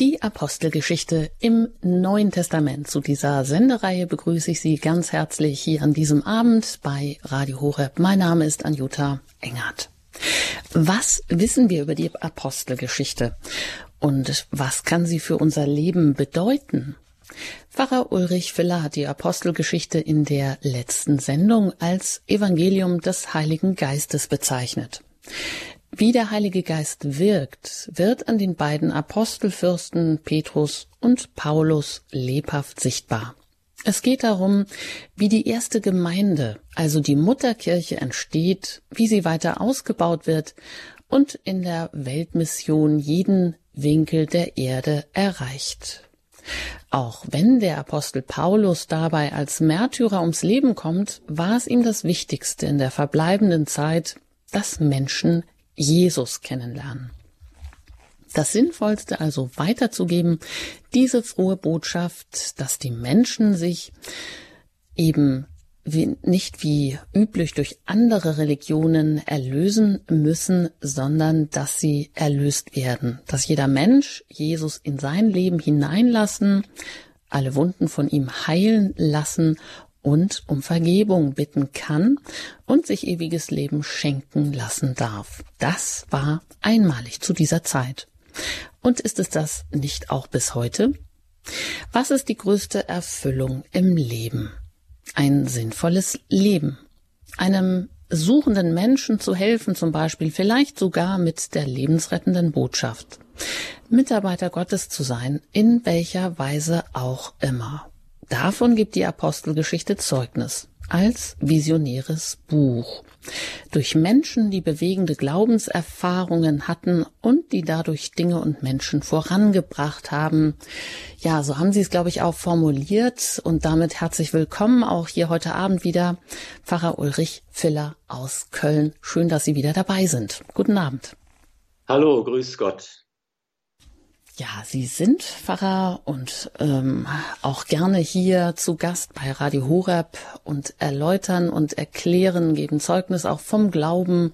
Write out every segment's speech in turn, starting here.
Die Apostelgeschichte im Neuen Testament. Zu dieser Sendereihe begrüße ich Sie ganz herzlich hier an diesem Abend bei Radio Horeb. Mein Name ist Anjuta Engert. Was wissen wir über die Apostelgeschichte? Und was kann sie für unser Leben bedeuten? Pfarrer Ulrich Filler hat die Apostelgeschichte in der letzten Sendung als Evangelium des Heiligen Geistes bezeichnet. Wie der Heilige Geist wirkt, wird an den beiden Apostelfürsten Petrus und Paulus lebhaft sichtbar. Es geht darum, wie die erste Gemeinde, also die Mutterkirche entsteht, wie sie weiter ausgebaut wird und in der Weltmission jeden Winkel der Erde erreicht. Auch wenn der Apostel Paulus dabei als Märtyrer ums Leben kommt, war es ihm das Wichtigste in der verbleibenden Zeit, dass Menschen Jesus kennenlernen. Das Sinnvollste also weiterzugeben, diese frohe Botschaft, dass die Menschen sich eben wie, nicht wie üblich durch andere Religionen erlösen müssen, sondern dass sie erlöst werden, dass jeder Mensch Jesus in sein Leben hineinlassen, alle Wunden von ihm heilen lassen und um Vergebung bitten kann und sich ewiges Leben schenken lassen darf. Das war einmalig zu dieser Zeit. Und ist es das nicht auch bis heute? Was ist die größte Erfüllung im Leben? Ein sinnvolles Leben. Einem suchenden Menschen zu helfen, zum Beispiel vielleicht sogar mit der lebensrettenden Botschaft. Mitarbeiter Gottes zu sein, in welcher Weise auch immer. Davon gibt die Apostelgeschichte Zeugnis als visionäres Buch. Durch Menschen, die bewegende Glaubenserfahrungen hatten und die dadurch Dinge und Menschen vorangebracht haben. Ja, so haben Sie es, glaube ich, auch formuliert und damit herzlich willkommen auch hier heute Abend wieder Pfarrer Ulrich Filler aus Köln. Schön, dass Sie wieder dabei sind. Guten Abend. Hallo, grüß Gott. Ja, Sie sind Pfarrer und ähm, auch gerne hier zu Gast bei Radio Horeb und erläutern und erklären, geben Zeugnis auch vom Glauben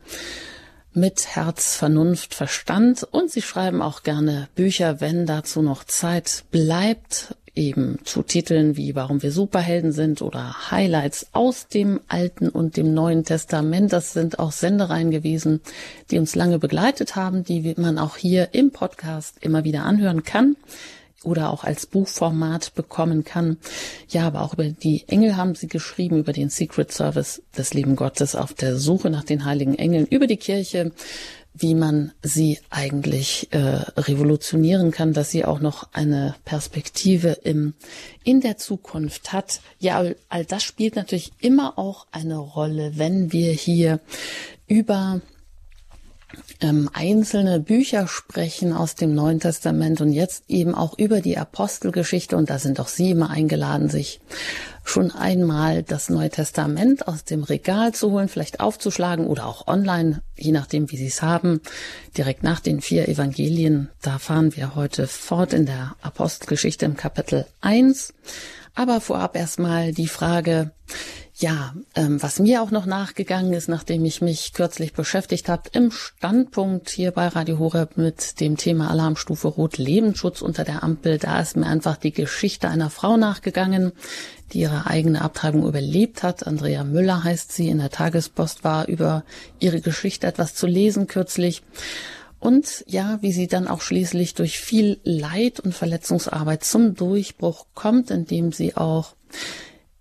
mit Herz, Vernunft, Verstand. Und Sie schreiben auch gerne Bücher, wenn dazu noch Zeit bleibt eben zu Titeln wie Warum wir Superhelden sind oder Highlights aus dem Alten und dem Neuen Testament. Das sind auch Sendereien gewesen, die uns lange begleitet haben, die man auch hier im Podcast immer wieder anhören kann oder auch als Buchformat bekommen kann. Ja, aber auch über die Engel haben sie geschrieben, über den Secret Service des lieben Gottes auf der Suche nach den heiligen Engeln, über die Kirche, wie man sie eigentlich äh, revolutionieren kann, dass sie auch noch eine Perspektive im, in der Zukunft hat. Ja, all, das spielt natürlich immer auch eine Rolle, wenn wir hier über ähm, einzelne Bücher sprechen aus dem Neuen Testament und jetzt eben auch über die Apostelgeschichte. Und da sind auch Sie immer eingeladen, sich schon einmal das Neue Testament aus dem Regal zu holen, vielleicht aufzuschlagen oder auch online, je nachdem, wie Sie es haben, direkt nach den vier Evangelien. Da fahren wir heute fort in der Apostelgeschichte im Kapitel 1. Aber vorab erstmal die Frage, ja, ähm, was mir auch noch nachgegangen ist, nachdem ich mich kürzlich beschäftigt habe, im Standpunkt hier bei Radio Horeb mit dem Thema Alarmstufe Rot Lebensschutz unter der Ampel, da ist mir einfach die Geschichte einer Frau nachgegangen, die ihre eigene Abtreibung überlebt hat. Andrea Müller heißt sie, in der Tagespost war über ihre Geschichte etwas zu lesen kürzlich. Und ja, wie sie dann auch schließlich durch viel Leid und Verletzungsarbeit zum Durchbruch kommt, indem sie auch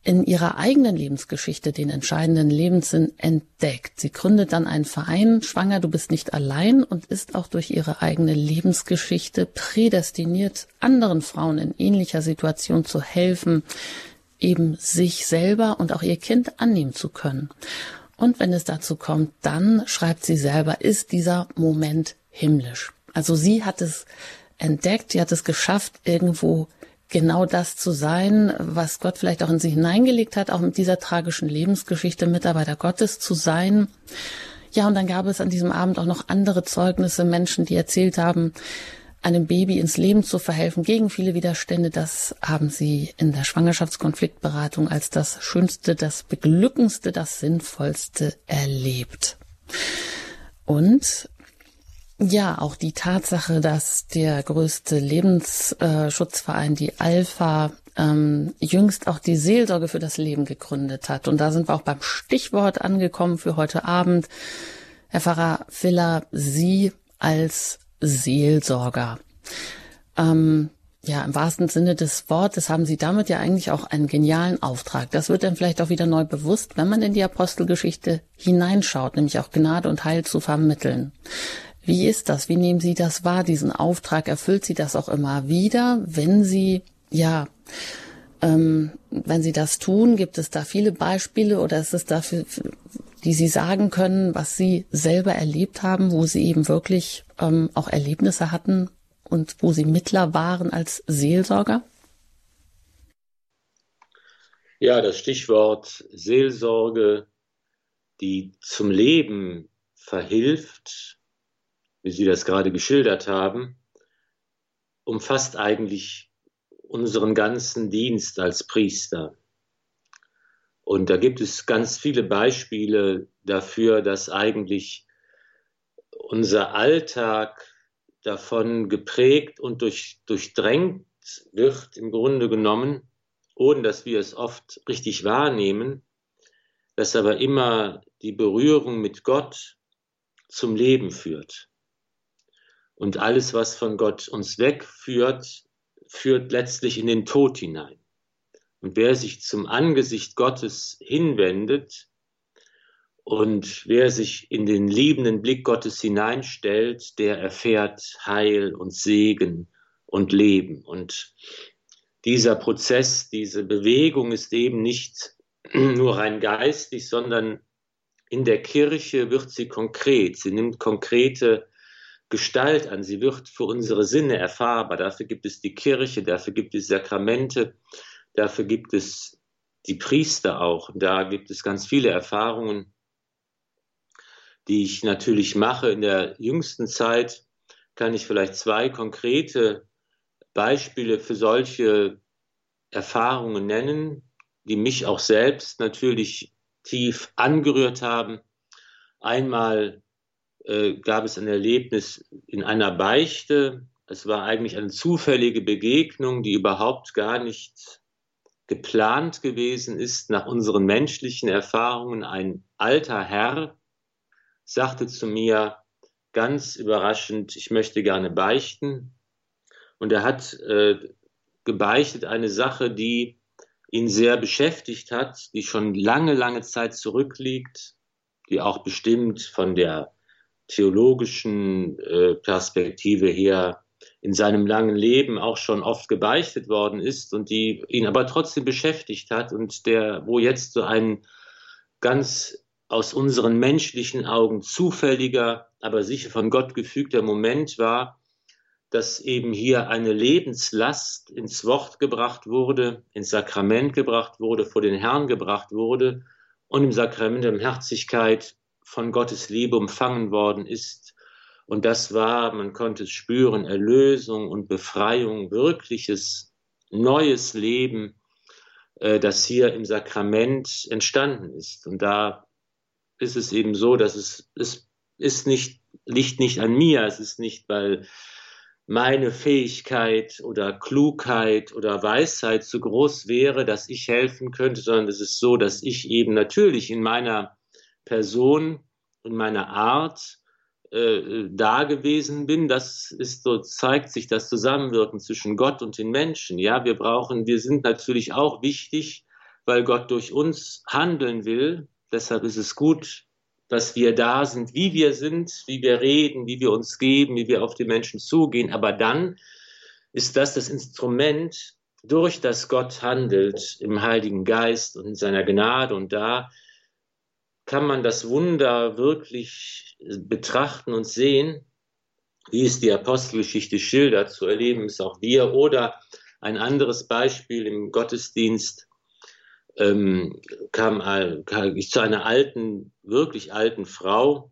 in ihrer eigenen Lebensgeschichte den entscheidenden Lebenssinn entdeckt. Sie gründet dann einen Verein, Schwanger, du bist nicht allein und ist auch durch ihre eigene Lebensgeschichte prädestiniert, anderen Frauen in ähnlicher Situation zu helfen, eben sich selber und auch ihr Kind annehmen zu können. Und wenn es dazu kommt, dann schreibt sie selber, ist dieser Moment himmlisch. Also sie hat es entdeckt, sie hat es geschafft, irgendwo genau das zu sein, was Gott vielleicht auch in sie hineingelegt hat, auch mit dieser tragischen Lebensgeschichte Mitarbeiter Gottes zu sein. Ja, und dann gab es an diesem Abend auch noch andere Zeugnisse, Menschen, die erzählt haben, einem Baby ins Leben zu verhelfen gegen viele Widerstände. Das haben sie in der Schwangerschaftskonfliktberatung als das Schönste, das Beglückendste, das Sinnvollste erlebt. Und Ja, auch die Tatsache, dass der größte Lebensschutzverein, die Alpha, ähm, jüngst auch die Seelsorge für das Leben gegründet hat. Und da sind wir auch beim Stichwort angekommen für heute Abend. Herr Pfarrer Filler, Sie als Seelsorger. Ähm, ja, im wahrsten Sinne des Wortes haben Sie damit ja eigentlich auch einen genialen Auftrag. Das wird dann vielleicht auch wieder neu bewusst, wenn man in die Apostelgeschichte hineinschaut, nämlich auch Gnade und Heil zu vermitteln. Wie ist das? Wie nehmen Sie das wahr, diesen Auftrag? Erfüllt Sie das auch immer wieder, wenn Sie, ja, ähm, wenn Sie das tun? Gibt es da viele Beispiele oder ist es dafür, die Sie sagen können, was Sie selber erlebt haben, wo Sie eben wirklich ähm, auch Erlebnisse hatten und wo Sie Mittler waren als Seelsorger? Ja, das Stichwort Seelsorge, die zum Leben verhilft, wie Sie das gerade geschildert haben, umfasst eigentlich unseren ganzen Dienst als Priester. Und da gibt es ganz viele Beispiele dafür, dass eigentlich unser Alltag davon geprägt und durch, durchdrängt wird, im Grunde genommen, ohne dass wir es oft richtig wahrnehmen, dass aber immer die Berührung mit Gott zum Leben führt. Und alles, was von Gott uns wegführt, führt letztlich in den Tod hinein. Und wer sich zum Angesicht Gottes hinwendet und wer sich in den liebenden Blick Gottes hineinstellt, der erfährt Heil und Segen und Leben. Und dieser Prozess, diese Bewegung ist eben nicht nur rein geistig, sondern in der Kirche wird sie konkret. Sie nimmt konkrete Gestalt an. Sie wird für unsere Sinne erfahrbar. Dafür gibt es die Kirche, dafür gibt es Sakramente, dafür gibt es die Priester auch. Da gibt es ganz viele Erfahrungen, die ich natürlich mache. In der jüngsten Zeit kann ich vielleicht zwei konkrete Beispiele für solche Erfahrungen nennen, die mich auch selbst natürlich tief angerührt haben. Einmal äh, gab es ein Erlebnis in einer Beichte. Es war eigentlich eine zufällige Begegnung, die überhaupt gar nicht geplant gewesen ist nach unseren menschlichen Erfahrungen. Ein alter Herr sagte zu mir ganz überraschend, ich möchte gerne beichten. Und er hat äh, gebeichtet eine Sache, die ihn sehr beschäftigt hat, die schon lange, lange Zeit zurückliegt, die auch bestimmt von der theologischen äh, Perspektive her in seinem langen Leben auch schon oft gebeichtet worden ist und die ihn aber trotzdem beschäftigt hat und der, wo jetzt so ein ganz aus unseren menschlichen Augen zufälliger, aber sicher von Gott gefügter Moment war, dass eben hier eine Lebenslast ins Wort gebracht wurde, ins Sakrament gebracht wurde, vor den Herrn gebracht wurde und im Sakrament der Herzlichkeit von Gottes Liebe umfangen worden ist. Und das war, man konnte es spüren, Erlösung und Befreiung, wirkliches neues Leben, äh, das hier im Sakrament entstanden ist. Und da ist es eben so, dass es, es ist nicht, liegt nicht an mir, es ist nicht, weil meine Fähigkeit oder Klugheit oder Weisheit so groß wäre, dass ich helfen könnte, sondern es ist so, dass ich eben natürlich in meiner Person und meiner Art äh, da gewesen bin. Das ist so, zeigt sich das Zusammenwirken zwischen Gott und den Menschen. Ja, wir brauchen, wir sind natürlich auch wichtig, weil Gott durch uns handeln will. Deshalb ist es gut, dass wir da sind, wie wir sind, wie wir reden, wie wir uns geben, wie wir auf die Menschen zugehen. Aber dann ist das das Instrument, durch das Gott handelt im Heiligen Geist und in seiner Gnade. Und da kann man das Wunder wirklich betrachten und sehen, wie es die Apostelgeschichte schildert, zu erleben es auch wir. Oder ein anderes Beispiel im Gottesdienst ähm, kam, kam ich zu einer alten, wirklich alten Frau,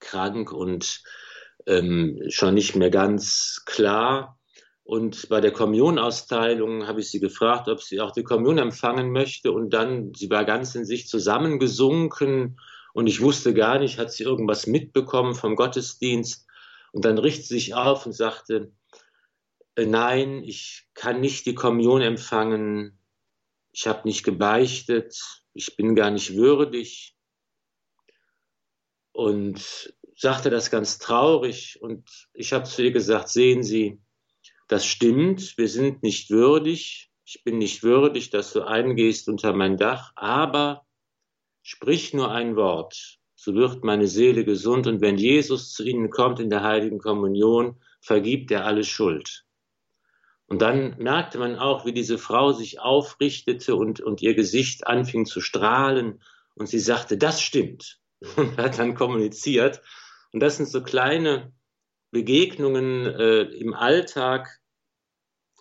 krank und ähm, schon nicht mehr ganz klar. Und bei der Kommunionausteilung habe ich sie gefragt, ob sie auch die Kommunion empfangen möchte. Und dann, sie war ganz in sich zusammengesunken und ich wusste gar nicht, hat sie irgendwas mitbekommen vom Gottesdienst. Und dann richtete sie sich auf und sagte, äh, nein, ich kann nicht die Kommunion empfangen, ich habe nicht gebeichtet, ich bin gar nicht würdig. Und sagte das ganz traurig und ich habe zu ihr gesagt, sehen Sie, das stimmt, wir sind nicht würdig, ich bin nicht würdig, dass du eingehst unter mein Dach, aber sprich nur ein Wort, so wird meine Seele gesund und wenn Jesus zu Ihnen kommt in der heiligen Kommunion, vergibt er alle Schuld. Und dann merkte man auch, wie diese Frau sich aufrichtete und, und ihr Gesicht anfing zu strahlen und sie sagte, das stimmt und hat dann kommuniziert. Und das sind so kleine Begegnungen äh, im Alltag,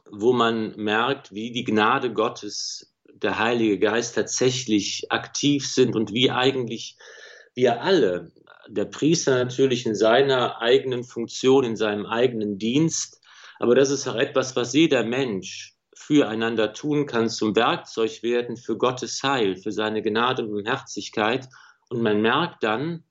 wo man merkt, wie die Gnade Gottes, der Heilige Geist tatsächlich aktiv sind und wie eigentlich wir alle, der Priester natürlich in seiner eigenen Funktion, in seinem eigenen Dienst, aber das ist auch etwas, was jeder Mensch füreinander tun kann, zum Werkzeug werden für Gottes Heil, für seine Gnade und Barmherzigkeit. Und man merkt dann,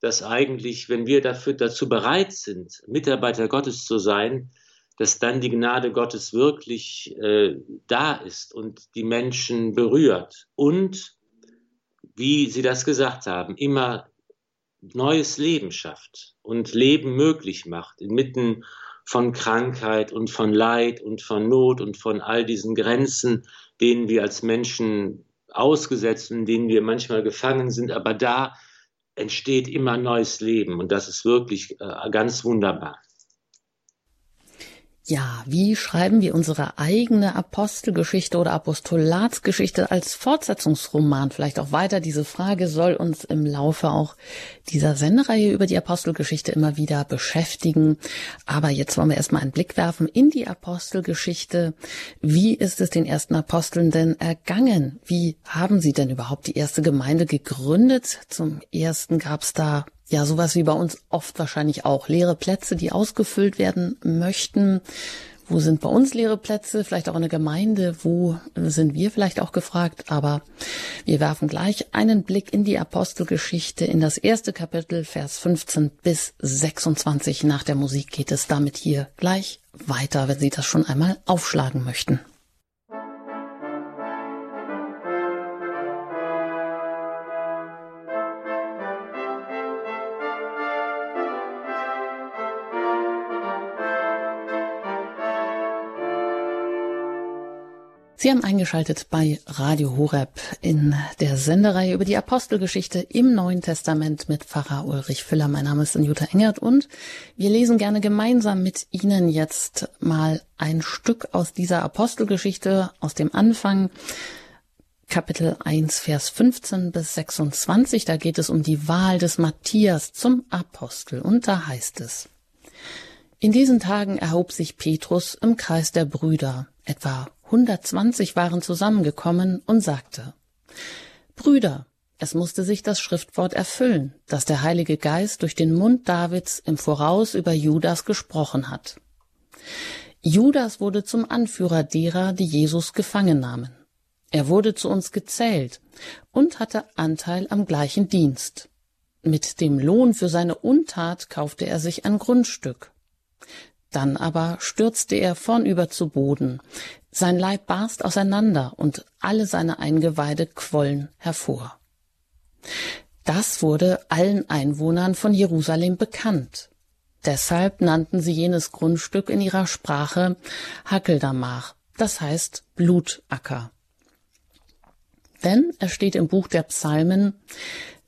dass eigentlich, wenn wir dafür dazu bereit sind, Mitarbeiter Gottes zu sein, dass dann die Gnade Gottes wirklich äh, da ist und die Menschen berührt und, wie Sie das gesagt haben, immer neues Leben schafft und Leben möglich macht, inmitten von Krankheit und von Leid und von Not und von all diesen Grenzen, denen wir als Menschen ausgesetzt und denen wir manchmal gefangen sind. Aber da entsteht immer neues Leben und das ist wirklich äh, ganz wunderbar. Ja, wie schreiben wir unsere eigene Apostelgeschichte oder Apostolatsgeschichte als Fortsetzungsroman vielleicht auch weiter? Diese Frage soll uns im Laufe auch dieser Sendereihe über die Apostelgeschichte immer wieder beschäftigen. Aber jetzt wollen wir erstmal einen Blick werfen in die Apostelgeschichte. Wie ist es den ersten Aposteln denn ergangen? Wie haben sie denn überhaupt die erste Gemeinde gegründet? Zum ersten gab es da ja, sowas wie bei uns oft wahrscheinlich auch. Leere Plätze, die ausgefüllt werden möchten. Wo sind bei uns leere Plätze? Vielleicht auch in der Gemeinde. Wo sind wir vielleicht auch gefragt? Aber wir werfen gleich einen Blick in die Apostelgeschichte, in das erste Kapitel, Vers 15 bis 26. Nach der Musik geht es damit hier gleich weiter, wenn Sie das schon einmal aufschlagen möchten. Sie haben eingeschaltet bei Radio Horeb in der Sendereihe über die Apostelgeschichte im Neuen Testament mit Pfarrer Ulrich Füller. Mein Name ist Jutta Engert und wir lesen gerne gemeinsam mit Ihnen jetzt mal ein Stück aus dieser Apostelgeschichte, aus dem Anfang. Kapitel 1, Vers 15 bis 26. Da geht es um die Wahl des Matthias zum Apostel. Und da heißt es, in diesen Tagen erhob sich Petrus im Kreis der Brüder, etwa 120 waren zusammengekommen und sagte, Brüder, es musste sich das Schriftwort erfüllen, das der Heilige Geist durch den Mund Davids im Voraus über Judas gesprochen hat. Judas wurde zum Anführer derer, die Jesus gefangen nahmen. Er wurde zu uns gezählt und hatte Anteil am gleichen Dienst. Mit dem Lohn für seine Untat kaufte er sich ein Grundstück. Dann aber stürzte er vornüber zu Boden. Sein Leib barst auseinander und alle seine Eingeweide quollen hervor. Das wurde allen Einwohnern von Jerusalem bekannt. Deshalb nannten sie jenes Grundstück in ihrer Sprache Hakeldamach, das heißt Blutacker. Denn es steht im Buch der Psalmen,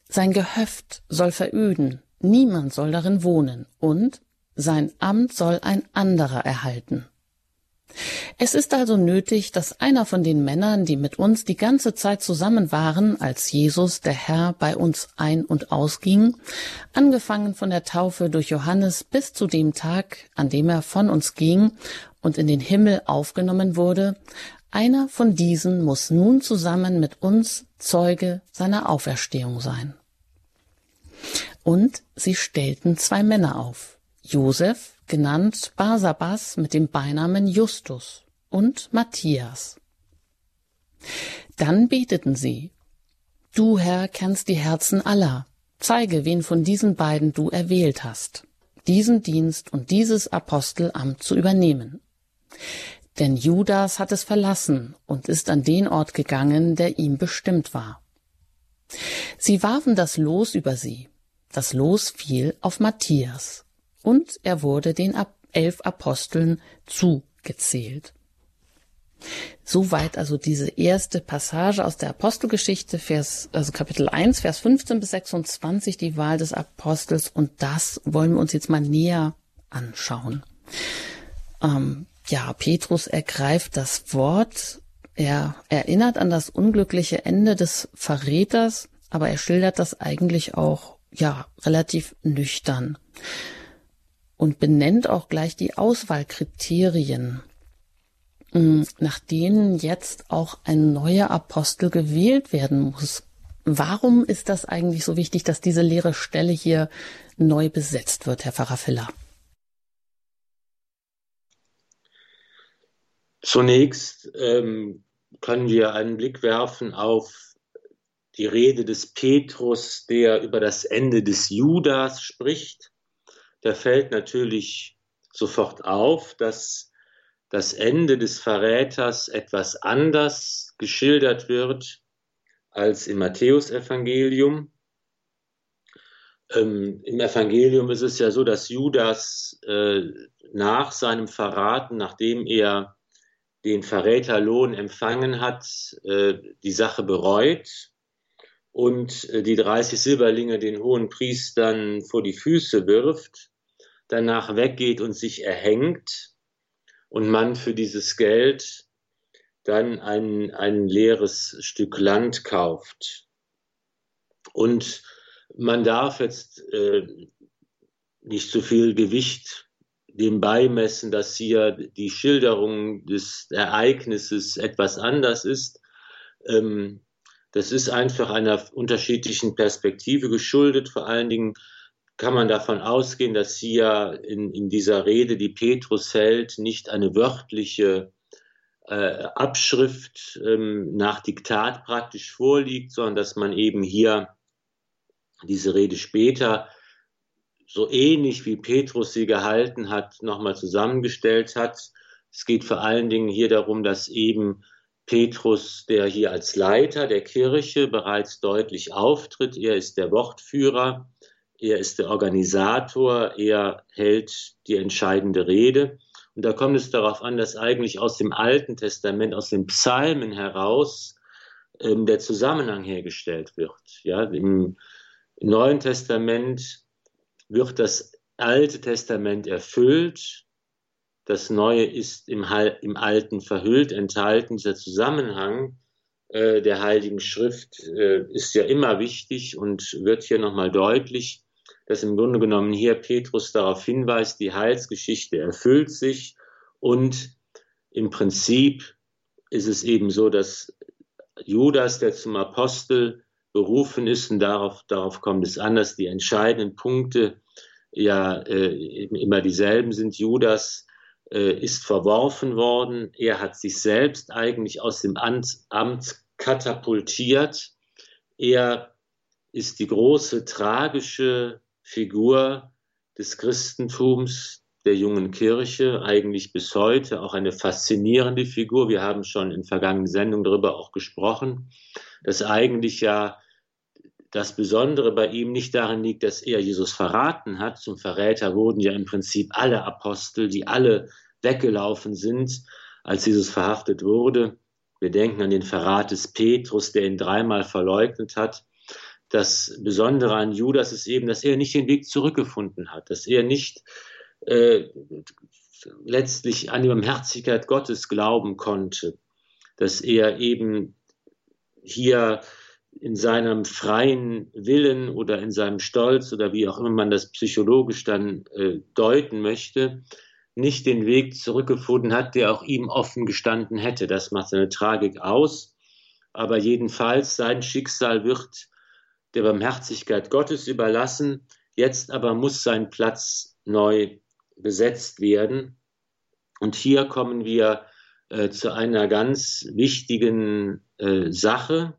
sein Gehöft soll veröden, niemand soll darin wohnen, und sein Amt soll ein anderer erhalten. Es ist also nötig, dass einer von den Männern, die mit uns die ganze Zeit zusammen waren, als Jesus, der Herr, bei uns ein- und ausging, angefangen von der Taufe durch Johannes bis zu dem Tag, an dem er von uns ging und in den Himmel aufgenommen wurde, einer von diesen muss nun zusammen mit uns Zeuge seiner Auferstehung sein. Und sie stellten zwei Männer auf, Josef, genannt Barsabas mit dem Beinamen Justus und Matthias. Dann beteten sie, Du Herr kennst die Herzen aller, zeige, wen von diesen beiden du erwählt hast, diesen Dienst und dieses Apostelamt zu übernehmen. Denn Judas hat es verlassen und ist an den Ort gegangen, der ihm bestimmt war. Sie warfen das Los über sie. Das Los fiel auf Matthias und er wurde den elf Aposteln zugezählt. Soweit also diese erste Passage aus der Apostelgeschichte, Vers, also Kapitel 1, Vers 15 bis 26, die Wahl des Apostels. Und das wollen wir uns jetzt mal näher anschauen. Ähm, ja, Petrus ergreift das Wort. Er erinnert an das unglückliche Ende des Verräters, aber er schildert das eigentlich auch, ja, relativ nüchtern und benennt auch gleich die Auswahlkriterien, mm, nach denen jetzt auch ein neuer Apostel gewählt werden muss. Warum ist das eigentlich so wichtig, dass diese leere Stelle hier neu besetzt wird, Herr Pfarrer Filler? Zunächst ähm, können wir einen Blick werfen auf die Rede des Petrus, der über das Ende des Judas spricht da fällt natürlich sofort auf, dass das Ende des Verräters etwas anders geschildert wird als im Matthäusevangelium. Ähm, Im Evangelium ist es ja so, dass Judas äh, nach seinem Verraten, nachdem er den Verräterlohn empfangen hat, äh, die Sache bereut und äh, die 30 Silberlinge den hohen Priestern vor die Füße wirft danach weggeht und sich erhängt und man für dieses Geld dann ein, ein leeres Stück Land kauft. Und man darf jetzt äh, nicht so viel Gewicht dem beimessen, dass hier die Schilderung des Ereignisses etwas anders ist. Ähm, das ist einfach einer unterschiedlichen Perspektive geschuldet, vor allen Dingen kann man davon ausgehen, dass hier in, in dieser Rede, die Petrus hält, nicht eine wörtliche äh, Abschrift ähm, nach Diktat praktisch vorliegt, sondern dass man eben hier diese Rede später so ähnlich wie Petrus sie gehalten hat, nochmal zusammengestellt hat. Es geht vor allen Dingen hier darum, dass eben Petrus, der hier als Leiter der Kirche bereits deutlich auftritt, er ist der Wortführer, er ist der Organisator, er hält die entscheidende Rede. Und da kommt es darauf an, dass eigentlich aus dem Alten Testament, aus den Psalmen heraus ähm, der Zusammenhang hergestellt wird. Ja, im, im Neuen Testament wird das Alte Testament erfüllt, das Neue ist im, im Alten verhüllt, enthalten. Dieser Zusammenhang äh, der Heiligen Schrift äh, ist ja immer wichtig und wird hier nochmal deutlich dass im Grunde genommen hier Petrus darauf hinweist, die Heilsgeschichte erfüllt sich und im Prinzip ist es eben so, dass Judas, der zum Apostel berufen ist, und darauf, darauf kommt es an, dass die entscheidenden Punkte ja äh, immer dieselben sind. Judas ist verworfen worden. Er hat sich selbst eigentlich aus dem Amt, Amt katapultiert. Er ist die große tragische Figur des Christentums, der jungen Kirche, eigentlich bis heute auch eine faszinierende Figur. Wir haben schon in vergangenen Sendungen darüber auch gesprochen, dass eigentlich ja das Besondere bei ihm nicht darin liegt, dass er Jesus verraten hat. Zum Verräter wurden ja im Prinzip alle Apostel, die alle weggelaufen sind, als Jesus verhaftet wurde. Wir denken an den Verrat des Petrus, der ihn dreimal verleugnet hat das Besondere an Judas ist eben, dass er nicht den Weg zurückgefunden hat, dass er nicht äh, letztlich an die Barmherzigkeit Gottes glauben konnte, dass er eben hier in seinem freien Willen oder in seinem Stolz oder wie auch immer man das psychologisch dann äh, deuten möchte, nicht den Weg zurückgefunden hat, der auch ihm offen gestanden hätte. Das macht seine Tragik aus. Aber jedenfalls sein Schicksal wird der Barmherzigkeit Gottes überlassen. Jetzt aber muss sein Platz neu besetzt werden. Und hier kommen wir äh, zu einer ganz wichtigen äh, Sache,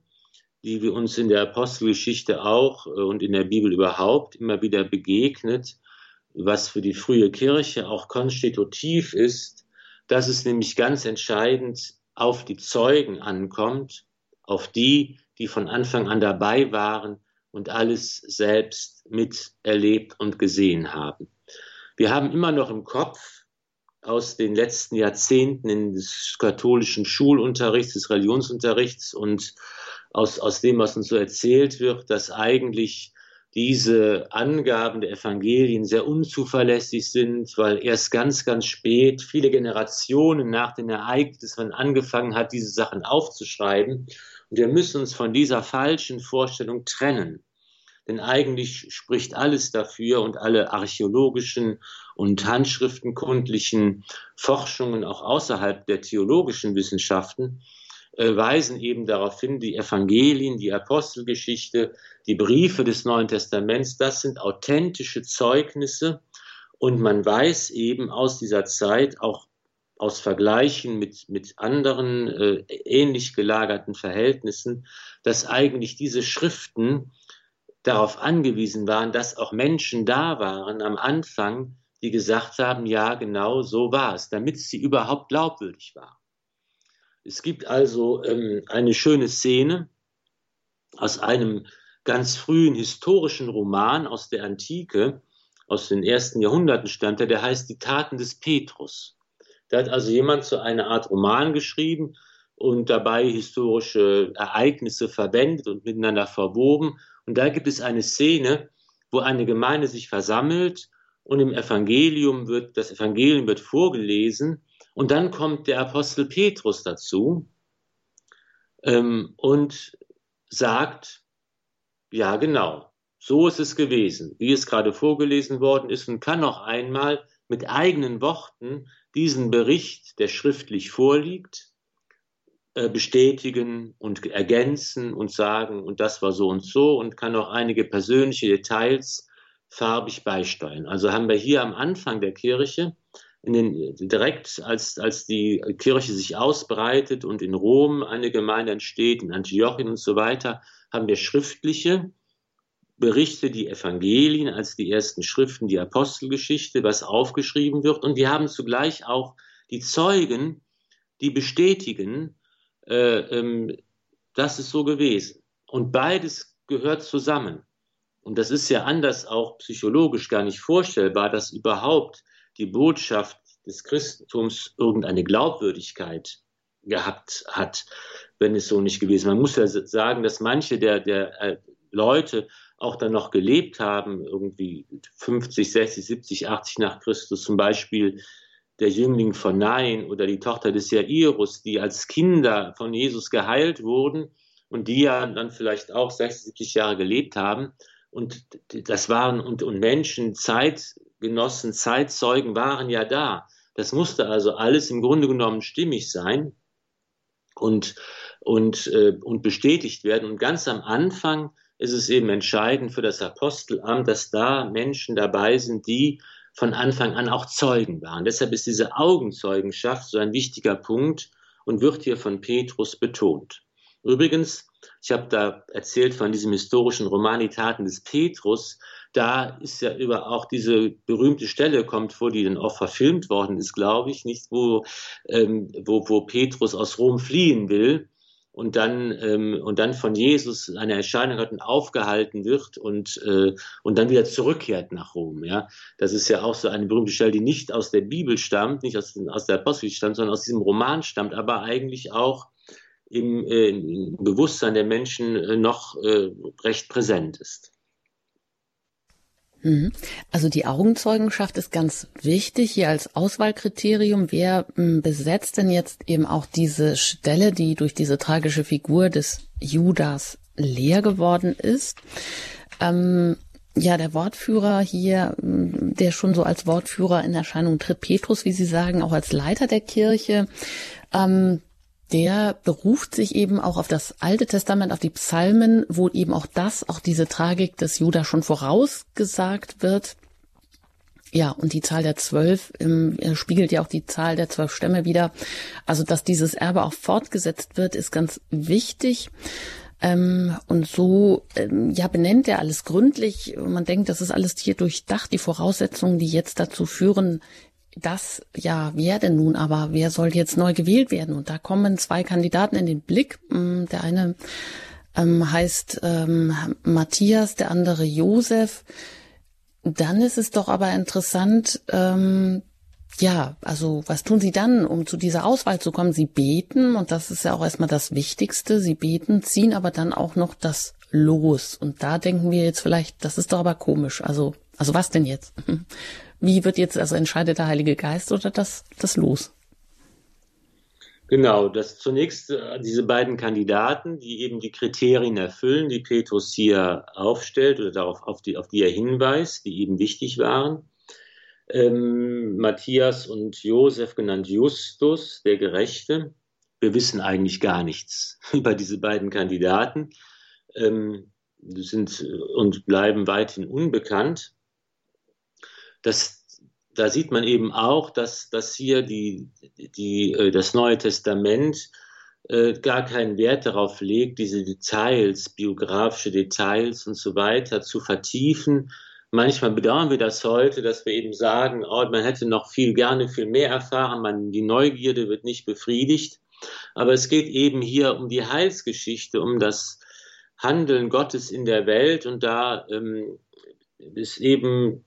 die wir uns in der Apostelgeschichte auch äh, und in der Bibel überhaupt immer wieder begegnet. was für die frühe Kirche auch konstitutiv ist, dass es nämlich ganz entscheidend auf die Zeugen ankommt, auf die, die von Anfang an dabei waren und alles selbst miterlebt und gesehen haben. Wir haben immer noch im Kopf aus den letzten Jahrzehnten des katholischen Schulunterrichts, des Religionsunterrichts und aus, aus dem, was uns so erzählt wird, dass eigentlich diese Angaben der Evangelien sehr unzuverlässig sind, weil erst ganz, ganz spät, viele Generationen nach den Ereignissen angefangen hat, diese Sachen aufzuschreiben. Und wir müssen uns von dieser falschen Vorstellung trennen. Denn eigentlich spricht alles dafür und alle archäologischen und handschriftenkundlichen Forschungen auch außerhalb der theologischen Wissenschaften, weisen eben darauf hin, die Evangelien, die Apostelgeschichte, die Briefe des Neuen Testaments, das sind authentische Zeugnisse und man weiß eben aus dieser Zeit auch aus Vergleichen mit, mit anderen äh, ähnlich gelagerten Verhältnissen, dass eigentlich diese Schriften darauf angewiesen waren, dass auch Menschen da waren am Anfang, die gesagt haben, ja, genau so war es, damit sie überhaupt glaubwürdig waren. Es gibt also ähm, eine schöne Szene aus einem ganz frühen historischen Roman aus der Antike, aus den ersten Jahrhunderten stammt der, der heißt Die Taten des Petrus. Da hat also jemand so eine Art Roman geschrieben und dabei historische Ereignisse verwendet und miteinander verwoben. Und da gibt es eine Szene, wo eine Gemeinde sich versammelt und im Evangelium wird, das Evangelium wird vorgelesen und dann kommt der Apostel Petrus dazu ähm, und sagt, ja genau, so ist es gewesen, wie es gerade vorgelesen worden ist und kann noch einmal mit eigenen Worten diesen Bericht, der schriftlich vorliegt, äh, bestätigen und ergänzen und sagen, und das war so und so und kann auch einige persönliche Details farbig beisteuern. Also haben wir hier am Anfang der Kirche in den, direkt als, als die Kirche sich ausbreitet und in Rom eine Gemeinde entsteht, in Antiochien und so weiter, haben wir schriftliche Berichte, die Evangelien als die ersten Schriften, die Apostelgeschichte, was aufgeschrieben wird. Und wir haben zugleich auch die Zeugen, die bestätigen, äh, ähm, das ist so gewesen. Und beides gehört zusammen. Und das ist ja anders auch psychologisch gar nicht vorstellbar, dass überhaupt die Botschaft des Christentums irgendeine Glaubwürdigkeit gehabt hat, wenn es so nicht gewesen wäre. Man muss ja sagen, dass manche der, der äh, Leute auch dann noch gelebt haben, irgendwie 50, 60, 70, 80 nach Christus, zum Beispiel der Jüngling von Nain oder die Tochter des Jairus, die als Kinder von Jesus geheilt wurden und die ja dann vielleicht auch 60, 70 Jahre gelebt haben. Und das waren und, und Menschen, Zeit, Genossen, Zeitzeugen waren ja da. Das musste also alles im Grunde genommen stimmig sein und, und, äh, und bestätigt werden. Und ganz am Anfang ist es eben entscheidend für das Apostelamt, dass da Menschen dabei sind, die von Anfang an auch Zeugen waren. Deshalb ist diese Augenzeugenschaft so ein wichtiger Punkt und wird hier von Petrus betont. Übrigens, ich habe da erzählt von diesem historischen Roman Die Taten des Petrus da ist ja über auch diese berühmte Stelle kommt vor, die dann auch verfilmt worden ist, glaube ich, nicht, wo, ähm, wo, wo Petrus aus Rom fliehen will und dann ähm, und dann von Jesus eine Erscheinung hat und aufgehalten wird und äh, und dann wieder zurückkehrt nach Rom. Ja, das ist ja auch so eine berühmte Stelle, die nicht aus der Bibel stammt, nicht aus, aus der Apostel stammt, sondern aus diesem Roman stammt, aber eigentlich auch im, äh, im Bewusstsein der Menschen äh, noch äh, recht präsent ist. Mhm. Also die Augenzeugenschaft ist ganz wichtig hier als Auswahlkriterium. Wer hm, besetzt denn jetzt eben auch diese Stelle, die durch diese tragische Figur des Judas leer geworden ist? Ähm, ja, der Wortführer hier, hm, der schon so als Wortführer in Erscheinung tritt, Petrus, wie Sie sagen, auch als Leiter der Kirche. Ähm, der beruft sich eben auch auf das Alte Testament, auf die Psalmen, wo eben auch das, auch diese Tragik des Judah schon vorausgesagt wird. Ja, und die Zahl der zwölf ähm, spiegelt ja auch die Zahl der zwölf Stämme wieder. Also, dass dieses Erbe auch fortgesetzt wird, ist ganz wichtig. Ähm, und so ähm, ja benennt er alles gründlich. Man denkt, das ist alles hier durchdacht, die Voraussetzungen, die jetzt dazu führen, dass ja, wer denn nun aber, wer soll jetzt neu gewählt werden? Und da kommen zwei Kandidaten in den Blick. Mm, der eine ähm, heißt ähm, Matthias, der andere Josef. Dann ist es doch aber interessant, ähm, ja, also was tun Sie dann, um zu dieser Auswahl zu kommen? Sie beten, und das ist ja auch erstmal das Wichtigste, Sie beten, ziehen aber dann auch noch das Los. Und da denken wir jetzt vielleicht, das ist doch aber komisch. Also, also was denn jetzt? Wie wird jetzt, also entscheidet der Heilige Geist oder das, das Los? Genau, das zunächst äh, diese beiden Kandidaten, die eben die Kriterien erfüllen, die Petrus hier aufstellt oder darauf, auf die, auf die er hinweist, die eben wichtig waren. Ähm, Matthias und Josef, genannt Justus, der Gerechte. Wir wissen eigentlich gar nichts über diese beiden Kandidaten, ähm, sind und bleiben weithin unbekannt. Das da sieht man eben auch, dass, dass hier die, die, äh, das Neue Testament äh, gar keinen Wert darauf legt, diese Details, biografische Details und so weiter zu vertiefen. Manchmal bedauern wir das heute, dass wir eben sagen, oh, man hätte noch viel gerne viel mehr erfahren, man, die Neugierde wird nicht befriedigt. Aber es geht eben hier um die Heilsgeschichte, um das Handeln Gottes in der Welt und da ähm, ist eben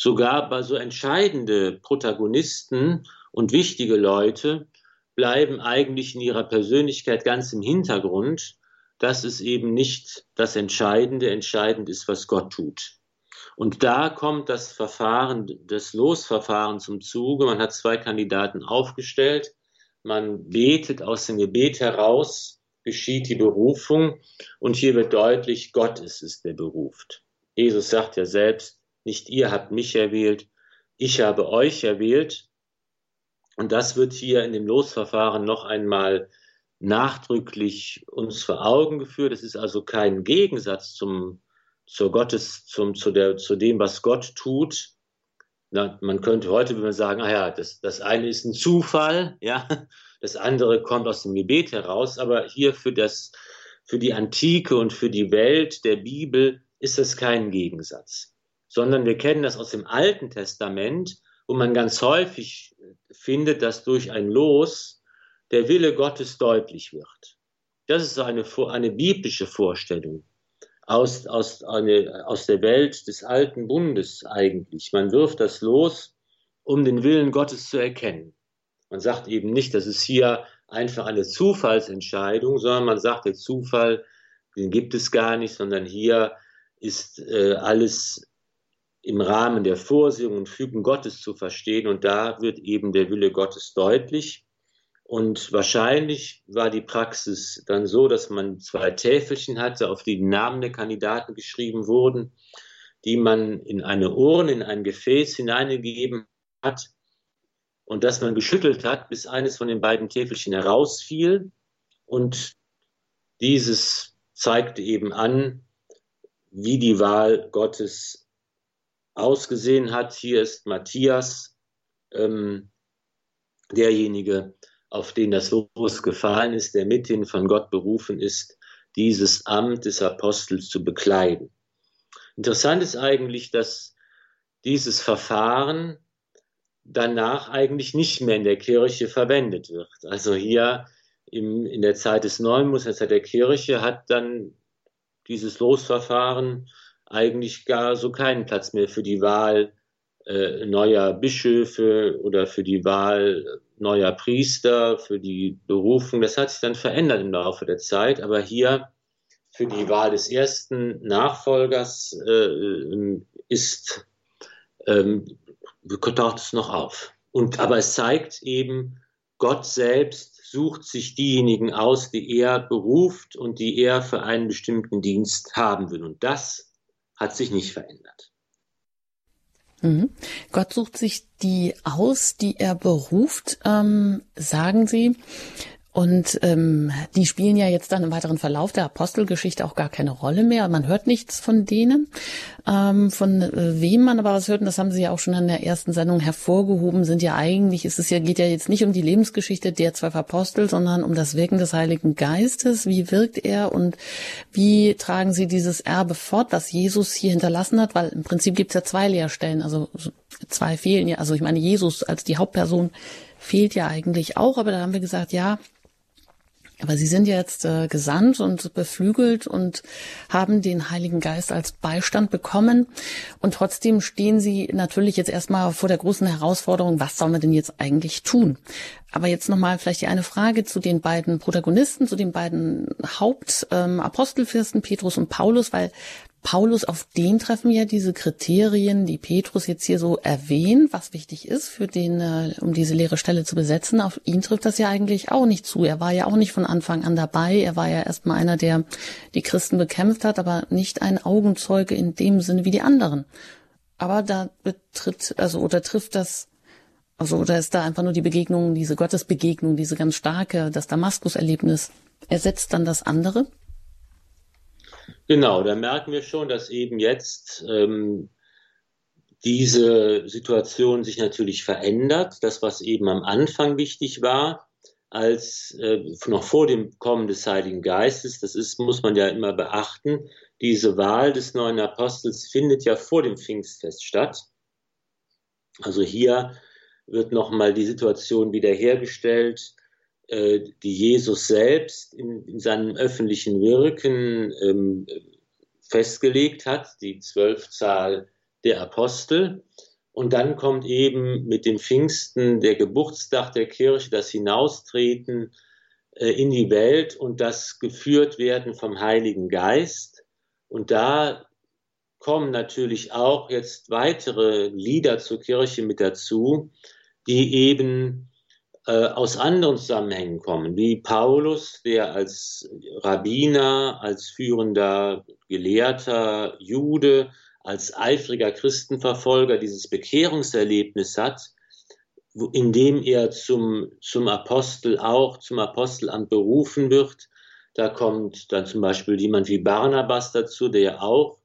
sogar bei so entscheidende Protagonisten und wichtige Leute bleiben eigentlich in ihrer Persönlichkeit ganz im Hintergrund, dass es eben nicht das Entscheidende entscheidend ist, was Gott tut. Und da kommt das Verfahren, das Losverfahren zum Zuge. Man hat zwei Kandidaten aufgestellt. Man betet aus dem Gebet heraus, geschieht die Berufung. Und hier wird deutlich, Gott ist es, der beruft. Jesus sagt ja selbst, nicht ihr habt mich erwählt, ich habe euch erwählt. Und das wird hier in dem Losverfahren noch einmal nachdrücklich uns vor Augen geführt. Es ist also kein Gegensatz zum, zur Gottes, zum, zu, der, zu dem, was Gott tut. Na, man könnte heute wenn man sagen, ah ja, das, das eine ist ein Zufall, ja, das andere kommt aus dem Gebet heraus, aber hier für das, für die Antike und für die Welt der Bibel ist es kein Gegensatz sondern wir kennen das aus dem Alten Testament, wo man ganz häufig findet, dass durch ein Los der Wille Gottes deutlich wird. Das ist so eine, eine biblische Vorstellung aus, aus, eine, aus der Welt des alten Bundes eigentlich. Man wirft das los, um den Willen Gottes zu erkennen. Man sagt eben nicht, das ist hier einfach eine Zufallsentscheidung, sondern man sagt, der Zufall, den gibt es gar nicht, sondern hier ist äh, alles im Rahmen der Vorsehung und Fügen Gottes zu verstehen. Und da wird eben der Wille Gottes deutlich. Und wahrscheinlich war die Praxis dann so, dass man zwei Täfelchen hatte, auf die Namen der Kandidaten geschrieben wurden, die man in eine Urne, in ein Gefäß hineingegeben hat und dass man geschüttelt hat, bis eines von den beiden Täfelchen herausfiel. Und dieses zeigte eben an, wie die Wahl Gottes ausgesehen hat. Hier ist Matthias, ähm, derjenige, auf den das Los gefallen ist, der mithin von Gott berufen ist, dieses Amt des Apostels zu bekleiden. Interessant ist eigentlich, dass dieses Verfahren danach eigentlich nicht mehr in der Kirche verwendet wird. Also hier im, in der Zeit des Neumos, in der Zeit der Kirche, hat dann dieses Losverfahren eigentlich gar so keinen Platz mehr für die Wahl äh, neuer Bischöfe oder für die Wahl neuer Priester, für die Berufung. Das hat sich dann verändert im Laufe der Zeit, aber hier für die Wahl des ersten Nachfolgers äh, ist ähm, taucht es noch auf. Und aber es zeigt eben, Gott selbst sucht sich diejenigen aus, die er beruft und die er für einen bestimmten Dienst haben will. Und das hat sich nicht verändert. Mhm. Gott sucht sich die aus, die er beruft, ähm, sagen Sie. Und ähm, die spielen ja jetzt dann im weiteren Verlauf der Apostelgeschichte auch gar keine Rolle mehr. Man hört nichts von denen. Ähm, von äh, wem man aber was hört, und das haben Sie ja auch schon in der ersten Sendung hervorgehoben, sind ja eigentlich, ist es ja, geht ja jetzt nicht um die Lebensgeschichte der zwölf Apostel, sondern um das Wirken des Heiligen Geistes. Wie wirkt er und wie tragen Sie dieses Erbe fort, was Jesus hier hinterlassen hat? Weil im Prinzip gibt es ja zwei Lehrstellen, also zwei fehlen ja. Also ich meine, Jesus als die Hauptperson fehlt ja eigentlich auch, aber da haben wir gesagt, ja, aber Sie sind jetzt äh, gesandt und beflügelt und haben den Heiligen Geist als Beistand bekommen. Und trotzdem stehen Sie natürlich jetzt erstmal vor der großen Herausforderung, was soll man denn jetzt eigentlich tun? Aber jetzt nochmal vielleicht die eine Frage zu den beiden Protagonisten, zu den beiden Hauptapostelfürsten, ähm, Petrus und Paulus, weil Paulus, auf den treffen ja diese Kriterien, die Petrus jetzt hier so erwähnt, was wichtig ist für den, äh, um diese leere Stelle zu besetzen. Auf ihn trifft das ja eigentlich auch nicht zu. Er war ja auch nicht von Anfang an dabei. Er war ja erstmal einer, der die Christen bekämpft hat, aber nicht ein Augenzeuge in dem Sinne wie die anderen. Aber da betritt, also oder trifft das, also oder ist da einfach nur die Begegnung, diese Gottesbegegnung, diese ganz starke, das Damaskus-Erlebnis ersetzt dann das andere? Genau, da merken wir schon, dass eben jetzt ähm, diese Situation sich natürlich verändert. Das, was eben am Anfang wichtig war, als äh, noch vor dem Kommen des Heiligen Geistes, das ist, muss man ja immer beachten, diese Wahl des neuen Apostels findet ja vor dem Pfingstfest statt. Also hier wird nochmal die Situation wiederhergestellt, die Jesus selbst in, in seinem öffentlichen Wirken ähm, festgelegt hat, die Zwölfzahl der Apostel. Und dann kommt eben mit dem Pfingsten der Geburtstag der Kirche, das Hinaustreten äh, in die Welt und das geführt werden vom Heiligen Geist. Und da kommen natürlich auch jetzt weitere Lieder zur Kirche mit dazu, die eben äh, aus anderen Zusammenhängen kommen, wie Paulus, der als Rabbiner, als führender Gelehrter Jude, als eifriger Christenverfolger dieses Bekehrungserlebnis hat, in dem er zum, zum Apostel auch, zum Apostelamt berufen wird. Da kommt dann zum Beispiel jemand wie Barnabas dazu, der auch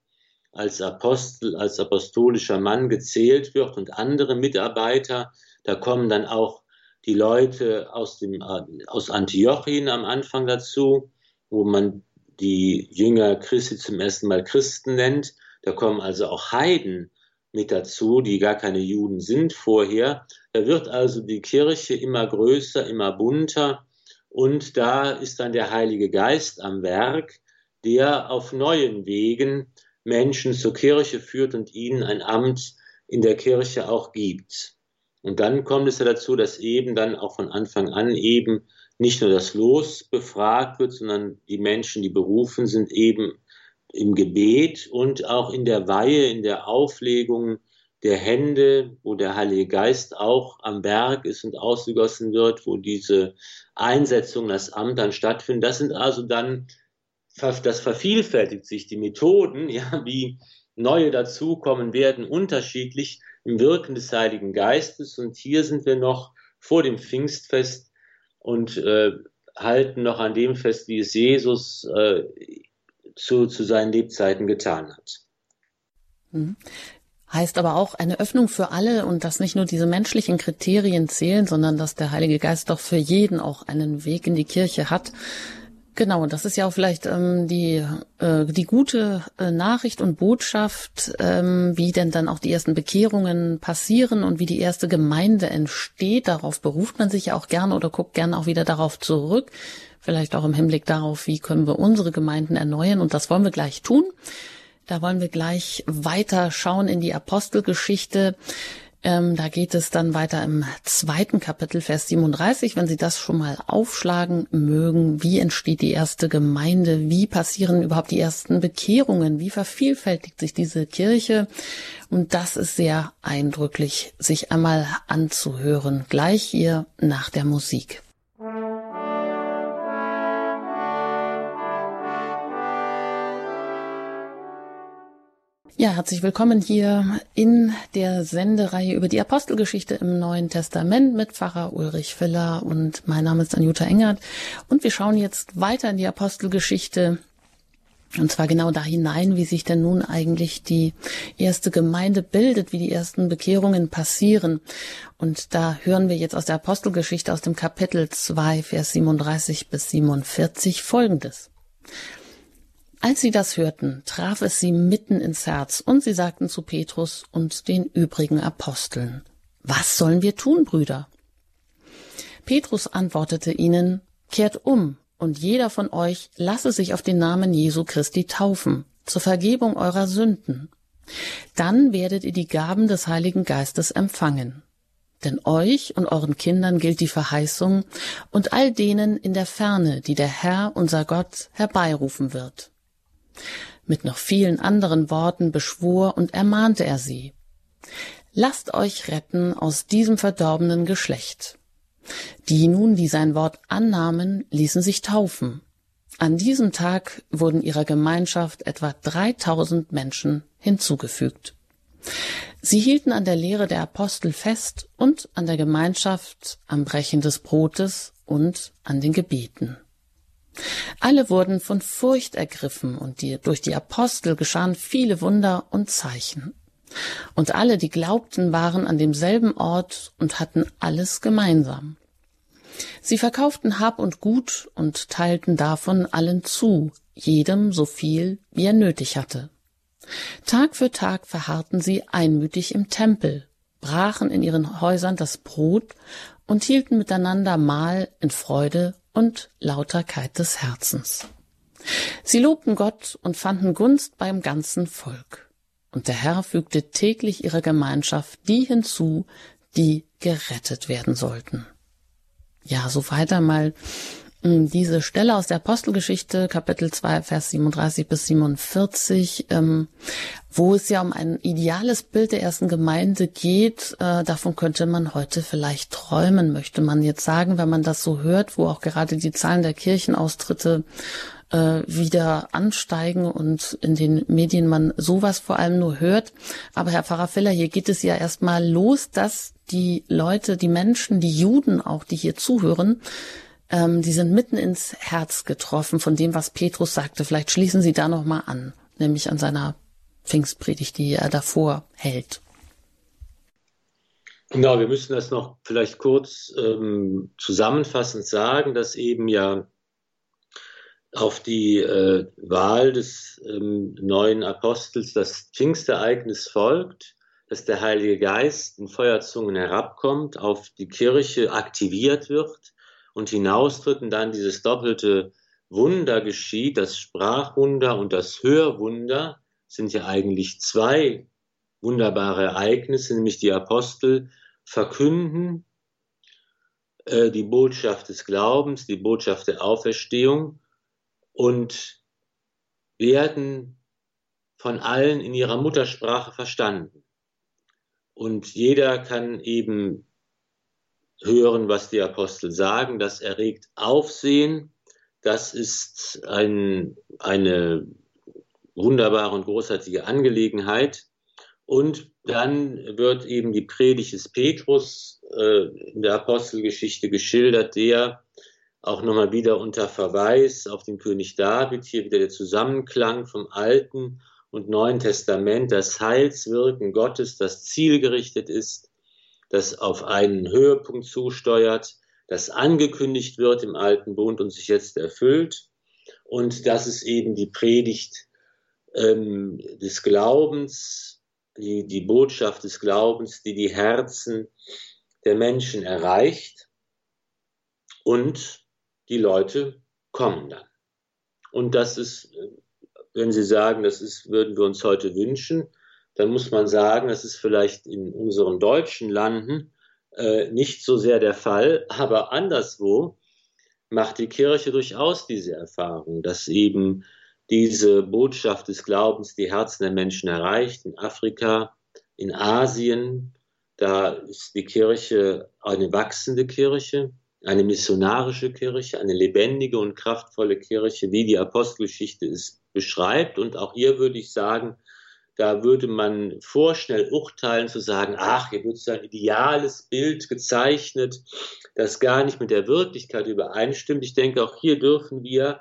als Apostel, als apostolischer Mann gezählt wird und andere Mitarbeiter. Da kommen dann auch die Leute aus, dem, aus Antiochien am Anfang dazu, wo man die Jünger Christi zum ersten Mal Christen nennt. Da kommen also auch Heiden mit dazu, die gar keine Juden sind vorher. Da wird also die Kirche immer größer, immer bunter und da ist dann der Heilige Geist am Werk, der auf neuen Wegen Menschen zur Kirche führt und ihnen ein Amt in der Kirche auch gibt. Und dann kommt es ja dazu, dass eben dann auch von Anfang an eben nicht nur das Los befragt wird, sondern die Menschen, die berufen sind, eben im Gebet und auch in der Weihe, in der Auflegung der Hände, wo der Heilige Geist auch am Berg ist und ausgegossen wird, wo diese Einsetzung, das Amt dann stattfindet. Das sind also dann, das vervielfältigt sich, die Methoden, ja, wie neue dazukommen werden, unterschiedlich im Wirken des Heiligen Geistes. Und hier sind wir noch vor dem Pfingstfest und äh, halten noch an dem fest, wie es Jesus äh, zu, zu seinen Lebzeiten getan hat. Mhm. Heißt aber auch eine Öffnung für alle und dass nicht nur diese menschlichen Kriterien zählen, sondern dass der Heilige Geist doch für jeden auch einen Weg in die Kirche hat. Genau, das ist ja auch vielleicht ähm, die, äh, die gute äh, Nachricht und Botschaft, ähm, wie denn dann auch die ersten Bekehrungen passieren und wie die erste Gemeinde entsteht. Darauf beruft man sich ja auch gerne oder guckt gerne auch wieder darauf zurück. Vielleicht auch im Hinblick darauf, wie können wir unsere Gemeinden erneuern. Und das wollen wir gleich tun. Da wollen wir gleich weiter schauen in die Apostelgeschichte. Ähm, da geht es dann weiter im zweiten Kapitel, Vers 37. Wenn Sie das schon mal aufschlagen mögen, wie entsteht die erste Gemeinde? Wie passieren überhaupt die ersten Bekehrungen? Wie vervielfältigt sich diese Kirche? Und das ist sehr eindrücklich, sich einmal anzuhören. Gleich hier nach der Musik. Ja, herzlich willkommen hier in der Sendereihe über die Apostelgeschichte im Neuen Testament mit Pfarrer Ulrich Filler und mein Name ist Anjuta Engert und wir schauen jetzt weiter in die Apostelgeschichte und zwar genau da hinein, wie sich denn nun eigentlich die erste Gemeinde bildet, wie die ersten Bekehrungen passieren. Und da hören wir jetzt aus der Apostelgeschichte aus dem Kapitel 2, Vers 37 bis 47 folgendes. Als sie das hörten, traf es sie mitten ins Herz, und sie sagten zu Petrus und den übrigen Aposteln, Was sollen wir tun, Brüder? Petrus antwortete ihnen, Kehrt um, und jeder von euch lasse sich auf den Namen Jesu Christi taufen, zur Vergebung eurer Sünden. Dann werdet ihr die Gaben des Heiligen Geistes empfangen. Denn euch und euren Kindern gilt die Verheißung und all denen in der Ferne, die der Herr, unser Gott, herbeirufen wird. Mit noch vielen anderen Worten beschwor und ermahnte er sie. Lasst euch retten aus diesem verdorbenen Geschlecht. Die nun, die sein Wort annahmen, ließen sich taufen. An diesem Tag wurden ihrer Gemeinschaft etwa 3000 Menschen hinzugefügt. Sie hielten an der Lehre der Apostel fest und an der Gemeinschaft, am Brechen des Brotes und an den Gebeten. Alle wurden von Furcht ergriffen und die, durch die Apostel geschahen viele Wunder und Zeichen. Und alle, die glaubten, waren an demselben Ort und hatten alles gemeinsam. Sie verkauften Hab und Gut und teilten davon allen zu, jedem so viel, wie er nötig hatte. Tag für Tag verharrten sie einmütig im Tempel, brachen in ihren Häusern das Brot und hielten miteinander Mahl in Freude und Lauterkeit des Herzens. Sie lobten Gott und fanden Gunst beim ganzen Volk. Und der Herr fügte täglich ihrer Gemeinschaft die hinzu, die gerettet werden sollten. Ja, so weiter mal diese Stelle aus der Apostelgeschichte, Kapitel 2, Vers 37 bis 47, ähm, wo es ja um ein ideales Bild der ersten Gemeinde geht. Äh, davon könnte man heute vielleicht träumen, möchte man jetzt sagen, wenn man das so hört, wo auch gerade die Zahlen der Kirchenaustritte äh, wieder ansteigen und in den Medien man sowas vor allem nur hört. Aber Herr Pfarrer Filler, hier geht es ja erstmal los, dass die Leute, die Menschen, die Juden auch, die hier zuhören, ähm, die sind mitten ins Herz getroffen von dem, was Petrus sagte. Vielleicht schließen Sie da noch mal an, nämlich an seiner Pfingstpredigt, die er davor hält. Genau, wir müssen das noch vielleicht kurz ähm, zusammenfassend sagen, dass eben ja auf die äh, Wahl des ähm, neuen Apostels das Pfingstereignis folgt, dass der Heilige Geist in Feuerzungen herabkommt, auf die Kirche aktiviert wird und hinaustritt und dann dieses doppelte Wunder geschieht, das Sprachwunder und das Hörwunder sind ja eigentlich zwei wunderbare Ereignisse, nämlich die Apostel verkünden äh, die Botschaft des Glaubens, die Botschaft der Auferstehung und werden von allen in ihrer Muttersprache verstanden. Und jeder kann eben hören, was die Apostel sagen. Das erregt Aufsehen. Das ist ein, eine wunderbare und großartige Angelegenheit. Und dann wird eben die Predigt des Petrus äh, in der Apostelgeschichte geschildert, der auch nochmal wieder unter Verweis auf den König David, hier wieder der Zusammenklang vom Alten und Neuen Testament, das Heilswirken Gottes, das zielgerichtet ist, das auf einen Höhepunkt zusteuert, das angekündigt wird im Alten Bund und sich jetzt erfüllt. Und das ist eben die Predigt ähm, des Glaubens, die, die Botschaft des Glaubens, die die Herzen der Menschen erreicht. Und die Leute kommen dann. Und das ist, wenn Sie sagen, das ist, würden wir uns heute wünschen, dann muss man sagen, das ist vielleicht in unseren deutschen Landen äh, nicht so sehr der Fall, aber anderswo macht die Kirche durchaus diese Erfahrung, dass eben diese Botschaft des Glaubens die Herzen der Menschen erreicht. In Afrika, in Asien, da ist die Kirche eine wachsende Kirche, eine missionarische Kirche, eine lebendige und kraftvolle Kirche, wie die Apostelgeschichte es beschreibt. Und auch hier würde ich sagen, da würde man vorschnell urteilen zu sagen, ach, hier wird so ein ideales Bild gezeichnet, das gar nicht mit der Wirklichkeit übereinstimmt. Ich denke, auch hier dürfen wir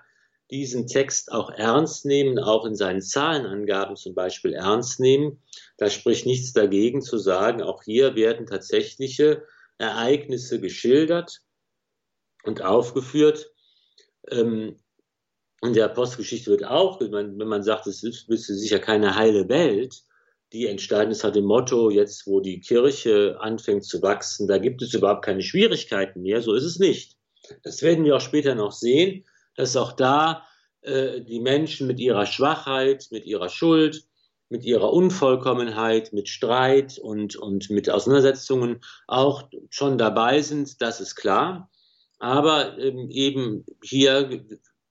diesen Text auch ernst nehmen, auch in seinen Zahlenangaben zum Beispiel ernst nehmen. Da spricht nichts dagegen zu sagen, auch hier werden tatsächliche Ereignisse geschildert und aufgeführt. Ähm, in der Apostelgeschichte wird auch, wenn man, sagt, es ist, ist sicher keine heile Welt, die entstanden ist, hat dem Motto, jetzt wo die Kirche anfängt zu wachsen, da gibt es überhaupt keine Schwierigkeiten mehr. So ist es nicht. Das werden wir auch später noch sehen, dass auch da äh, die Menschen mit ihrer Schwachheit, mit ihrer Schuld, mit ihrer Unvollkommenheit, mit Streit und, und mit Auseinandersetzungen auch schon dabei sind, das ist klar. Aber ähm, eben hier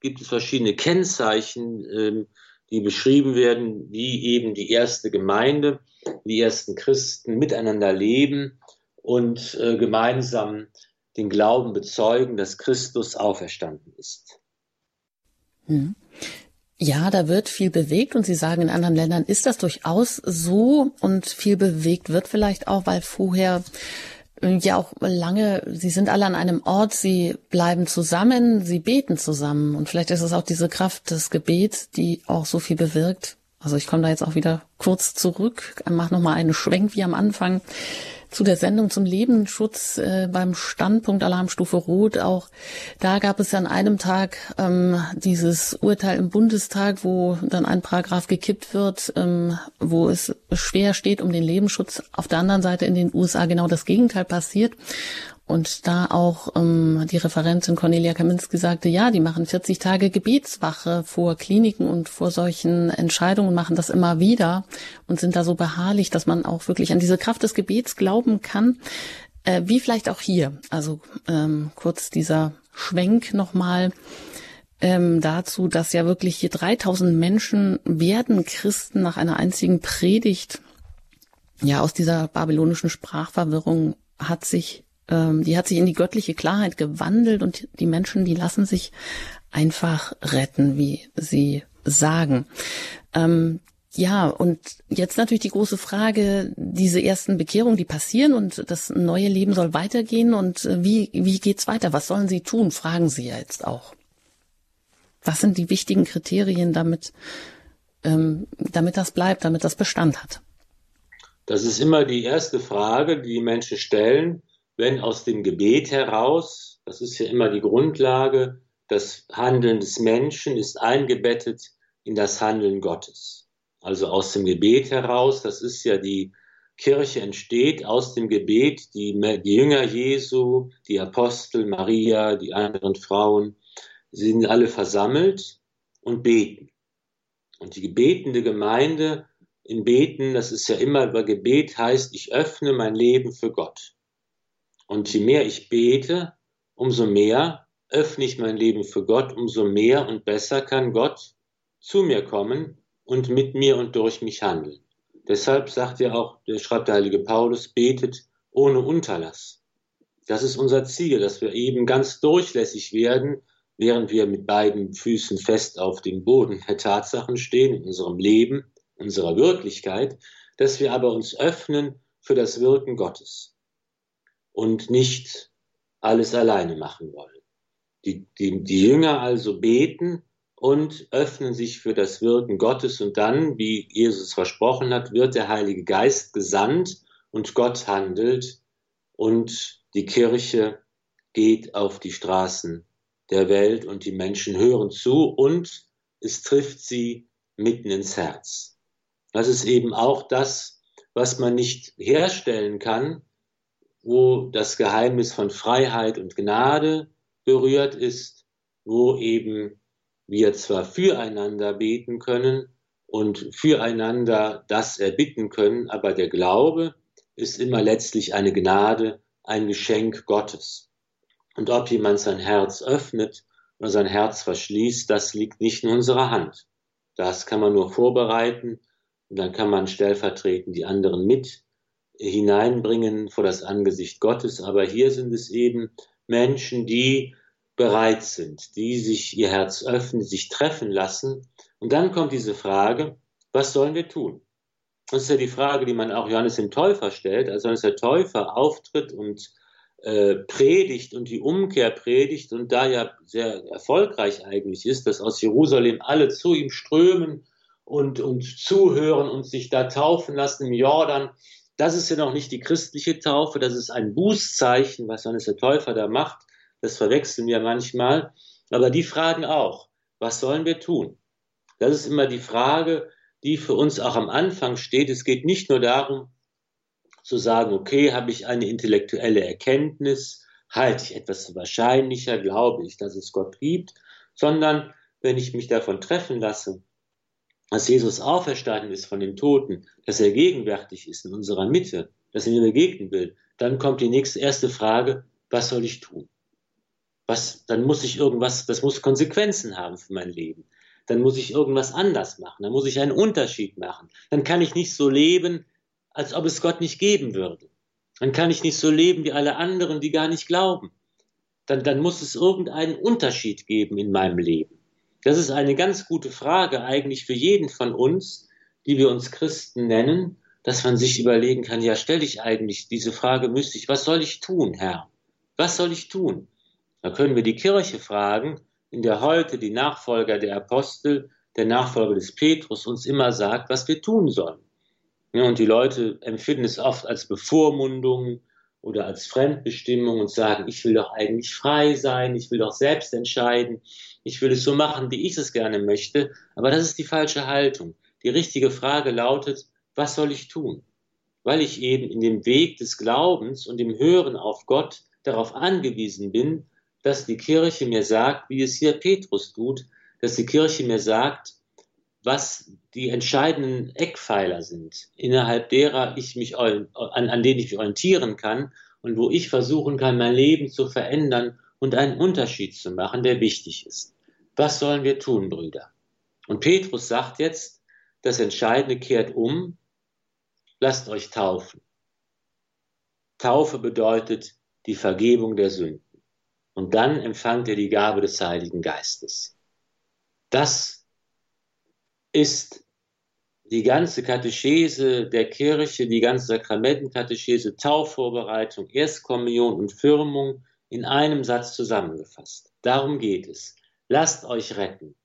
gibt es verschiedene Kennzeichen, ähm, die beschrieben werden, wie eben die erste Gemeinde, die ersten Christen miteinander leben und äh, gemeinsam den Glauben bezeugen, dass Christus auferstanden ist. Hm. Ja, da wird viel bewegt und Sie sagen, in anderen Ländern ist das durchaus so und viel bewegt wird vielleicht auch, weil vorher ja auch lange, sie sind alle an einem Ort, sie bleiben zusammen, sie beten zusammen. Und vielleicht ist es auch diese Kraft des Gebets, die auch so viel bewirkt. Also ich komme da jetzt auch wieder kurz zurück, mache nochmal einen Schwenk wie am Anfang zu der Sendung zum Lebensschutz äh, beim Standpunkt Alarmstufe Rot auch. Da gab es an einem Tag ähm, dieses Urteil im Bundestag, wo dann ein Paragraph gekippt wird, ähm, wo es schwer steht um den Lebensschutz. Auf der anderen Seite in den USA genau das Gegenteil passiert. Und da auch ähm, die Referentin Cornelia Kaminski sagte, ja, die machen 40 Tage Gebetswache vor Kliniken und vor solchen Entscheidungen, machen das immer wieder und sind da so beharrlich, dass man auch wirklich an diese Kraft des Gebets glauben kann, äh, wie vielleicht auch hier. Also ähm, kurz dieser Schwenk nochmal ähm, dazu, dass ja wirklich hier 3000 Menschen werden Christen nach einer einzigen Predigt. Ja, aus dieser babylonischen Sprachverwirrung hat sich ähm, die hat sich in die göttliche Klarheit gewandelt und die Menschen, die lassen sich einfach retten, wie sie sagen. Ähm, ja, und jetzt natürlich die große Frage, diese ersten Bekehrungen, die passieren und das neue Leben soll weitergehen und äh, wie, wie geht's weiter? Was sollen sie tun? Fragen Sie ja jetzt auch. Was sind die wichtigen Kriterien, damit, ähm, damit das bleibt, damit das Bestand hat? Das ist immer die erste Frage, die die Menschen stellen wenn aus dem Gebet heraus, das ist ja immer die Grundlage, das Handeln des Menschen ist eingebettet in das Handeln Gottes. Also aus dem Gebet heraus, das ist ja die Kirche entsteht aus dem Gebet, die, die Jünger Jesu, die Apostel, Maria, die anderen Frauen, sind alle versammelt und beten. Und die gebetende Gemeinde im Beten, das ist ja immer über Gebet heißt, ich öffne mein Leben für Gott. Und je mehr ich bete, umso mehr öffne ich mein Leben für Gott, umso mehr und besser kann Gott zu mir kommen und mit mir und durch mich handeln. Deshalb sagt er auch, der schreibt der heilige Paulus, betet ohne Unterlass. Das ist unser Ziel, dass wir eben ganz durchlässig werden, während wir mit beiden Füßen fest auf dem Boden der Tatsachen stehen, in unserem Leben, unserer Wirklichkeit, dass wir aber uns öffnen für das Wirken Gottes und nicht alles alleine machen wollen. Die, die, die Jünger also beten und öffnen sich für das Wirken Gottes und dann, wie Jesus versprochen hat, wird der Heilige Geist gesandt und Gott handelt und die Kirche geht auf die Straßen der Welt und die Menschen hören zu und es trifft sie mitten ins Herz. Das ist eben auch das, was man nicht herstellen kann, wo das Geheimnis von Freiheit und Gnade berührt ist, wo eben wir zwar füreinander beten können und füreinander das erbitten können, aber der Glaube ist immer letztlich eine Gnade, ein Geschenk Gottes. Und ob jemand sein Herz öffnet oder sein Herz verschließt, das liegt nicht in unserer Hand. Das kann man nur vorbereiten und dann kann man stellvertretend die anderen mit hineinbringen vor das Angesicht Gottes. Aber hier sind es eben Menschen, die bereit sind, die sich ihr Herz öffnen, sich treffen lassen. Und dann kommt diese Frage, was sollen wir tun? Das ist ja die Frage, die man auch Johannes dem Täufer stellt. Also Johannes der Täufer auftritt und äh, predigt und die Umkehr predigt und da ja sehr erfolgreich eigentlich ist, dass aus Jerusalem alle zu ihm strömen und, und zuhören und sich da taufen lassen im Jordan. Das ist ja noch nicht die christliche Taufe, das ist ein Bußzeichen, was Johannes der Täufer da macht. Das verwechseln wir manchmal. Aber die fragen auch, was sollen wir tun? Das ist immer die Frage, die für uns auch am Anfang steht. Es geht nicht nur darum, zu sagen, okay, habe ich eine intellektuelle Erkenntnis, halte ich etwas wahrscheinlicher, glaube ich, dass es Gott gibt, sondern wenn ich mich davon treffen lasse, dass Jesus auferstanden ist von den Toten, dass er gegenwärtig ist in unserer Mitte, dass er mir begegnen will, dann kommt die nächste erste Frage, was soll ich tun? Was, dann muss ich irgendwas, das muss Konsequenzen haben für mein Leben. Dann muss ich irgendwas anders machen. Dann muss ich einen Unterschied machen. Dann kann ich nicht so leben, als ob es Gott nicht geben würde. Dann kann ich nicht so leben wie alle anderen, die gar nicht glauben. Dann, dann muss es irgendeinen Unterschied geben in meinem Leben. Das ist eine ganz gute Frage eigentlich für jeden von uns, die wir uns Christen nennen, dass man sich überlegen kann, ja, stelle ich eigentlich diese Frage, müsste ich, was soll ich tun, Herr? Was soll ich tun? Da können wir die Kirche fragen, in der heute die Nachfolger der Apostel, der Nachfolger des Petrus uns immer sagt, was wir tun sollen. Ja, und die Leute empfinden es oft als Bevormundung oder als Fremdbestimmung und sagen, ich will doch eigentlich frei sein, ich will doch selbst entscheiden, ich will es so machen, wie ich es gerne möchte. Aber das ist die falsche Haltung. Die richtige Frage lautet, was soll ich tun? Weil ich eben in dem Weg des Glaubens und dem Hören auf Gott darauf angewiesen bin, dass die Kirche mir sagt, wie es hier Petrus tut, dass die Kirche mir sagt, was die entscheidenden Eckpfeiler sind, innerhalb derer ich mich, an, an denen ich mich orientieren kann und wo ich versuchen kann, mein Leben zu verändern und einen Unterschied zu machen, der wichtig ist. Was sollen wir tun, Brüder? Und Petrus sagt jetzt, das Entscheidende kehrt um, lasst euch taufen. Taufe bedeutet die Vergebung der Sünden. Und dann empfangt ihr die Gabe des Heiligen Geistes. Das ist die ganze Katechese der Kirche, die ganze Sakramentenkatechese, Taufvorbereitung, Erstkommunion und Firmung in einem Satz zusammengefasst. Darum geht es. Lasst euch retten.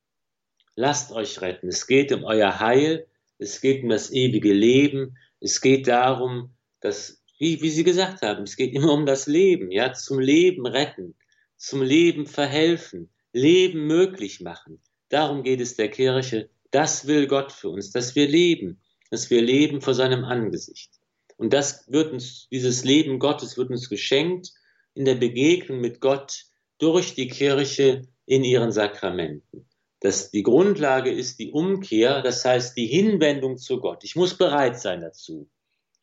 Lasst euch retten. Es geht um euer Heil. Es geht um das ewige Leben. Es geht darum, dass, wie, wie Sie gesagt haben, es geht immer um das Leben, ja, zum Leben retten, zum Leben verhelfen, Leben möglich machen. Darum geht es der Kirche das will Gott für uns, dass wir leben, dass wir leben vor seinem Angesicht. Und das wird uns, dieses Leben Gottes wird uns geschenkt in der Begegnung mit Gott durch die Kirche in ihren Sakramenten. Das, die Grundlage ist die Umkehr, das heißt die Hinwendung zu Gott. Ich muss bereit sein dazu.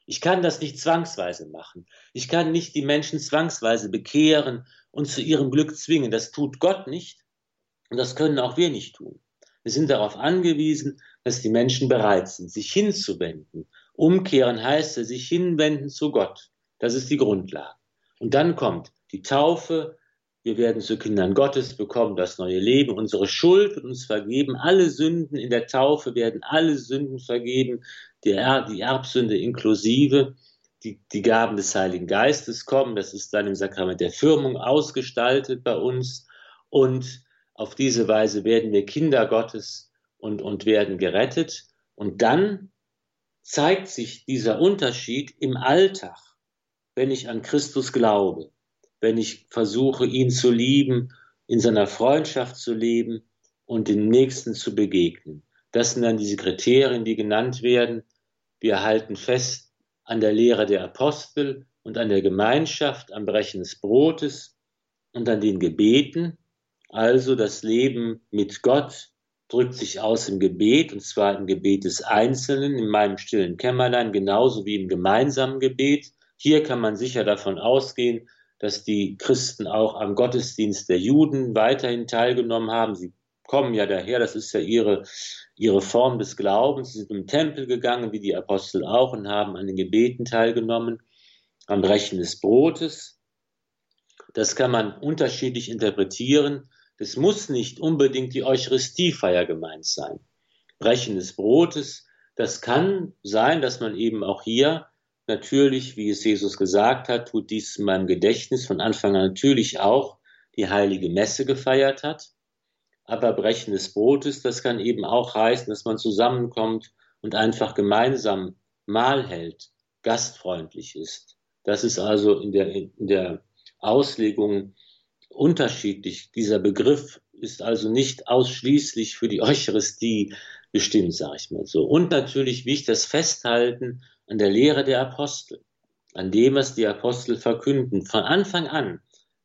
Ich kann das nicht zwangsweise machen. Ich kann nicht die Menschen zwangsweise bekehren und zu ihrem Glück zwingen. Das tut Gott nicht und das können auch wir nicht tun. Wir sind darauf angewiesen, dass die Menschen bereit sind, sich hinzuwenden. Umkehren heißt sich hinwenden zu Gott. Das ist die Grundlage. Und dann kommt die Taufe. Wir werden zu Kindern Gottes, bekommen das neue Leben. Unsere Schuld wird uns vergeben. Alle Sünden in der Taufe werden alle Sünden vergeben. Die, die Erbsünde inklusive. Die, die Gaben des Heiligen Geistes kommen. Das ist dann im Sakrament der Firmung ausgestaltet bei uns. Und auf diese Weise werden wir Kinder Gottes und, und werden gerettet. Und dann zeigt sich dieser Unterschied im Alltag, wenn ich an Christus glaube, wenn ich versuche, ihn zu lieben, in seiner Freundschaft zu leben und dem Nächsten zu begegnen. Das sind dann diese Kriterien, die genannt werden. Wir halten fest an der Lehre der Apostel und an der Gemeinschaft, am Brechen des Brotes und an den Gebeten. Also das Leben mit Gott drückt sich aus im Gebet, und zwar im Gebet des Einzelnen, in meinem stillen Kämmerlein, genauso wie im gemeinsamen Gebet. Hier kann man sicher davon ausgehen, dass die Christen auch am Gottesdienst der Juden weiterhin teilgenommen haben. Sie kommen ja daher, das ist ja ihre, ihre Form des Glaubens. Sie sind im Tempel gegangen, wie die Apostel auch, und haben an den Gebeten teilgenommen, am Brechen des Brotes. Das kann man unterschiedlich interpretieren. Es muss nicht unbedingt die Eucharistiefeier gemeint sein. Brechen des Brotes, Das kann sein, dass man eben auch hier natürlich, wie es Jesus gesagt hat, tut dies in meinem Gedächtnis von Anfang an natürlich auch die heilige Messe gefeiert hat. Aber Brechen des Brotes, das kann eben auch heißen, dass man zusammenkommt und einfach gemeinsam Mahl hält, gastfreundlich ist. Das ist also in der, in der Auslegung unterschiedlich. Dieser Begriff ist also nicht ausschließlich für die Eucharistie bestimmt, sage ich mal so. Und natürlich wichtig das Festhalten an der Lehre der Apostel, an dem, was die Apostel verkünden. Von Anfang an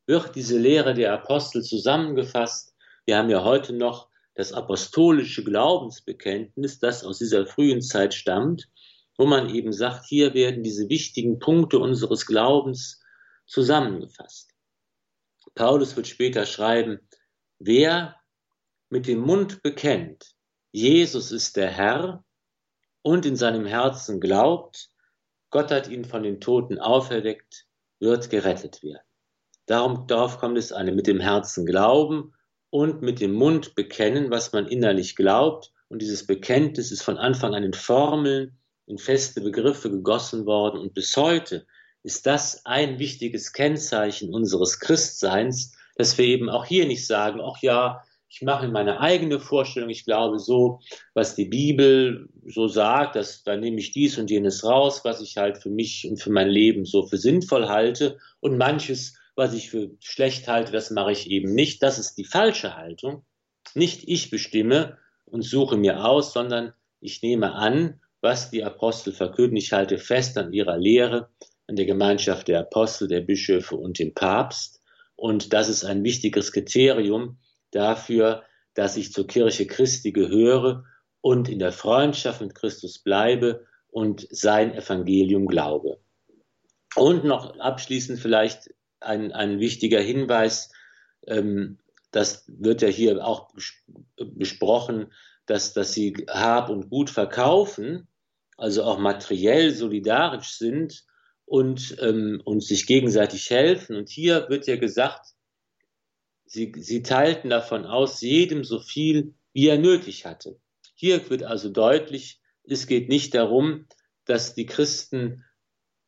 wird diese Lehre der Apostel zusammengefasst. Wir haben ja heute noch das apostolische Glaubensbekenntnis, das aus dieser frühen Zeit stammt, wo man eben sagt, hier werden diese wichtigen Punkte unseres Glaubens zusammengefasst. Paulus wird später schreiben, wer mit dem Mund bekennt, Jesus ist der Herr und in seinem Herzen glaubt, Gott hat ihn von den Toten auferweckt, wird gerettet werden. Darum, darauf kommt es an, mit dem Herzen glauben und mit dem Mund bekennen, was man innerlich glaubt. Und dieses Bekenntnis ist von Anfang an in Formeln, in feste Begriffe gegossen worden. Und bis heute ist das ein wichtiges Kennzeichen unseres Christseins, dass wir eben auch hier nicht sagen, ach ja, ich mache meine eigene Vorstellung, ich glaube so, was die Bibel so sagt, dass da nehme ich dies und jenes raus, was ich halt für mich und für mein Leben so für sinnvoll halte und manches, was ich für schlecht halte, das mache ich eben nicht. Das ist die falsche Haltung. Nicht ich bestimme und suche mir aus, sondern ich nehme an, was die Apostel verkünden. Ich halte fest an ihrer Lehre, an der Gemeinschaft der Apostel, der Bischöfe und dem Papst. Und das ist ein wichtiges Kriterium, dafür, dass ich zur Kirche Christi gehöre und in der Freundschaft mit Christus bleibe und sein Evangelium glaube. Und noch abschließend vielleicht ein, ein wichtiger Hinweis, ähm, das wird ja hier auch besprochen, dass, dass sie Hab und Gut verkaufen, also auch materiell solidarisch sind und, ähm, und sich gegenseitig helfen. Und hier wird ja gesagt, Sie, sie teilten davon aus, jedem so viel, wie er nötig hatte. Hier wird also deutlich, es geht nicht darum, dass die Christen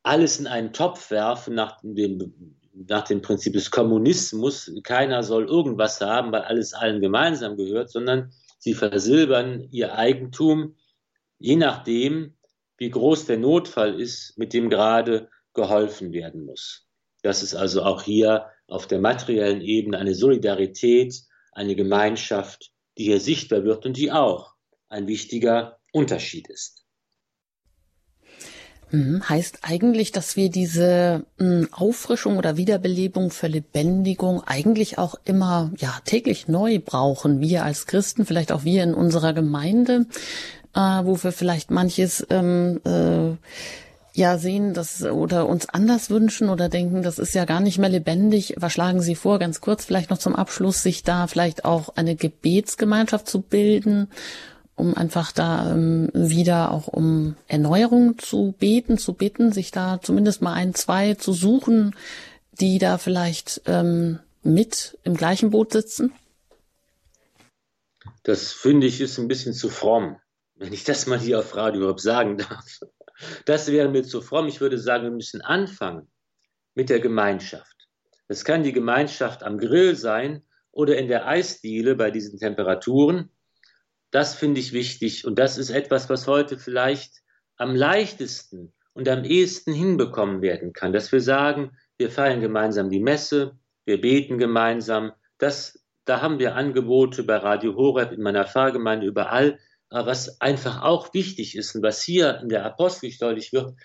alles in einen Topf werfen nach dem, nach dem Prinzip des Kommunismus. Keiner soll irgendwas haben, weil alles allen gemeinsam gehört, sondern sie versilbern ihr Eigentum, je nachdem, wie groß der Notfall ist, mit dem gerade geholfen werden muss. Das ist also auch hier auf der materiellen Ebene eine Solidarität, eine Gemeinschaft, die hier sichtbar wird und die auch ein wichtiger Unterschied ist. Mhm. Heißt eigentlich, dass wir diese hm, Auffrischung oder Wiederbelebung, Verlebendigung eigentlich auch immer ja täglich neu brauchen. Wir als Christen, vielleicht auch wir in unserer Gemeinde, äh, wo wir vielleicht manches ähm, äh, ja sehen, das oder uns anders wünschen oder denken, das ist ja gar nicht mehr lebendig. Was schlagen Sie vor, ganz kurz vielleicht noch zum Abschluss, sich da vielleicht auch eine Gebetsgemeinschaft zu bilden, um einfach da ähm, wieder auch um Erneuerung zu beten, zu bitten, sich da zumindest mal ein, zwei zu suchen, die da vielleicht ähm, mit im gleichen Boot sitzen? Das finde ich ist ein bisschen zu fromm, wenn ich das mal hier auf Radio überhaupt sagen darf. Das wäre mir zu fromm. Ich würde sagen, wir müssen anfangen mit der Gemeinschaft. Es kann die Gemeinschaft am Grill sein oder in der Eisdiele bei diesen Temperaturen. Das finde ich wichtig und das ist etwas, was heute vielleicht am leichtesten und am ehesten hinbekommen werden kann, dass wir sagen, wir feiern gemeinsam die Messe, wir beten gemeinsam. Das, da haben wir Angebote bei Radio Horeb in meiner Pfarrgemeinde überall was einfach auch wichtig ist und was hier in der Apostel deutlich wird,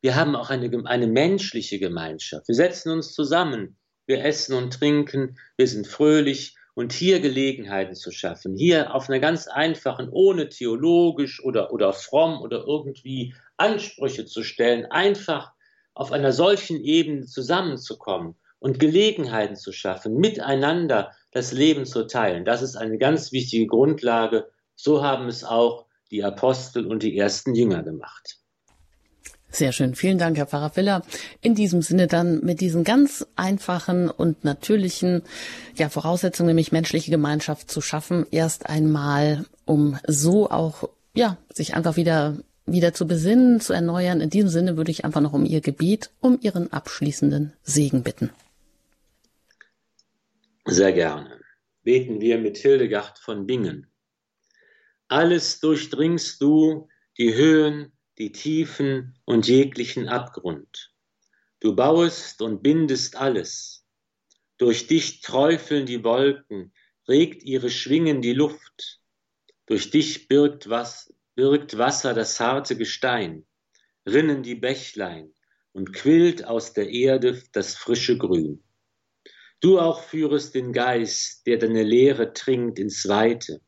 wir haben auch eine, eine menschliche Gemeinschaft. Wir setzen uns zusammen, wir essen und trinken, wir sind fröhlich und hier Gelegenheiten zu schaffen, hier auf einer ganz einfachen, ohne theologisch oder, oder fromm oder irgendwie Ansprüche zu stellen, einfach auf einer solchen Ebene zusammenzukommen und Gelegenheiten zu schaffen, miteinander das Leben zu teilen. Das ist eine ganz wichtige Grundlage so haben es auch die Apostel und die ersten Jünger gemacht. Sehr schön. Vielen Dank, Herr Pfarrer Filler. In diesem Sinne dann mit diesen ganz einfachen und natürlichen ja, Voraussetzungen, nämlich menschliche Gemeinschaft zu schaffen, erst einmal, um so auch ja, sich einfach wieder wieder zu besinnen, zu erneuern. In diesem Sinne würde ich einfach noch um Ihr Gebet, um Ihren abschließenden Segen bitten. Sehr gerne. Beten wir mit Hildegard von Bingen. Alles durchdringst du, die Höhen, die Tiefen und jeglichen Abgrund. Du bauest und bindest alles. Durch dich träufeln die Wolken, regt ihre Schwingen die Luft. Durch dich birgt, was, birgt Wasser das harte Gestein, rinnen die Bächlein und quillt aus der Erde das frische Grün. Du auch führest den Geist, der deine Lehre trinkt ins Weite,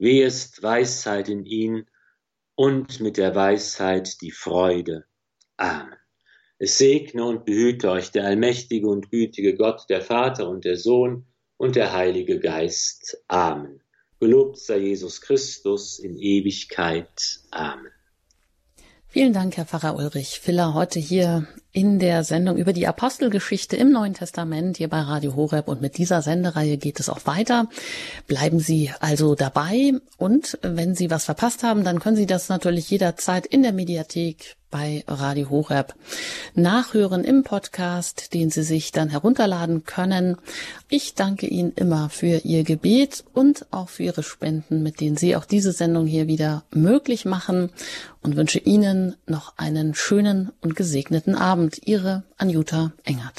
wehest Weisheit in ihn und mit der Weisheit die Freude. Amen. Es segne und behüte euch der allmächtige und gütige Gott, der Vater und der Sohn und der Heilige Geist. Amen. Gelobt sei Jesus Christus in Ewigkeit. Amen. Vielen Dank, Herr Pfarrer Ulrich Filler, heute hier in der Sendung über die Apostelgeschichte im Neuen Testament hier bei Radio Horeb und mit dieser Sendereihe geht es auch weiter. Bleiben Sie also dabei und wenn Sie was verpasst haben, dann können Sie das natürlich jederzeit in der Mediathek bei Radio Horeb nachhören im Podcast, den Sie sich dann herunterladen können. Ich danke Ihnen immer für Ihr Gebet und auch für Ihre Spenden, mit denen Sie auch diese Sendung hier wieder möglich machen und wünsche Ihnen noch einen schönen und gesegneten Abend. Ihre Anjuta Engert.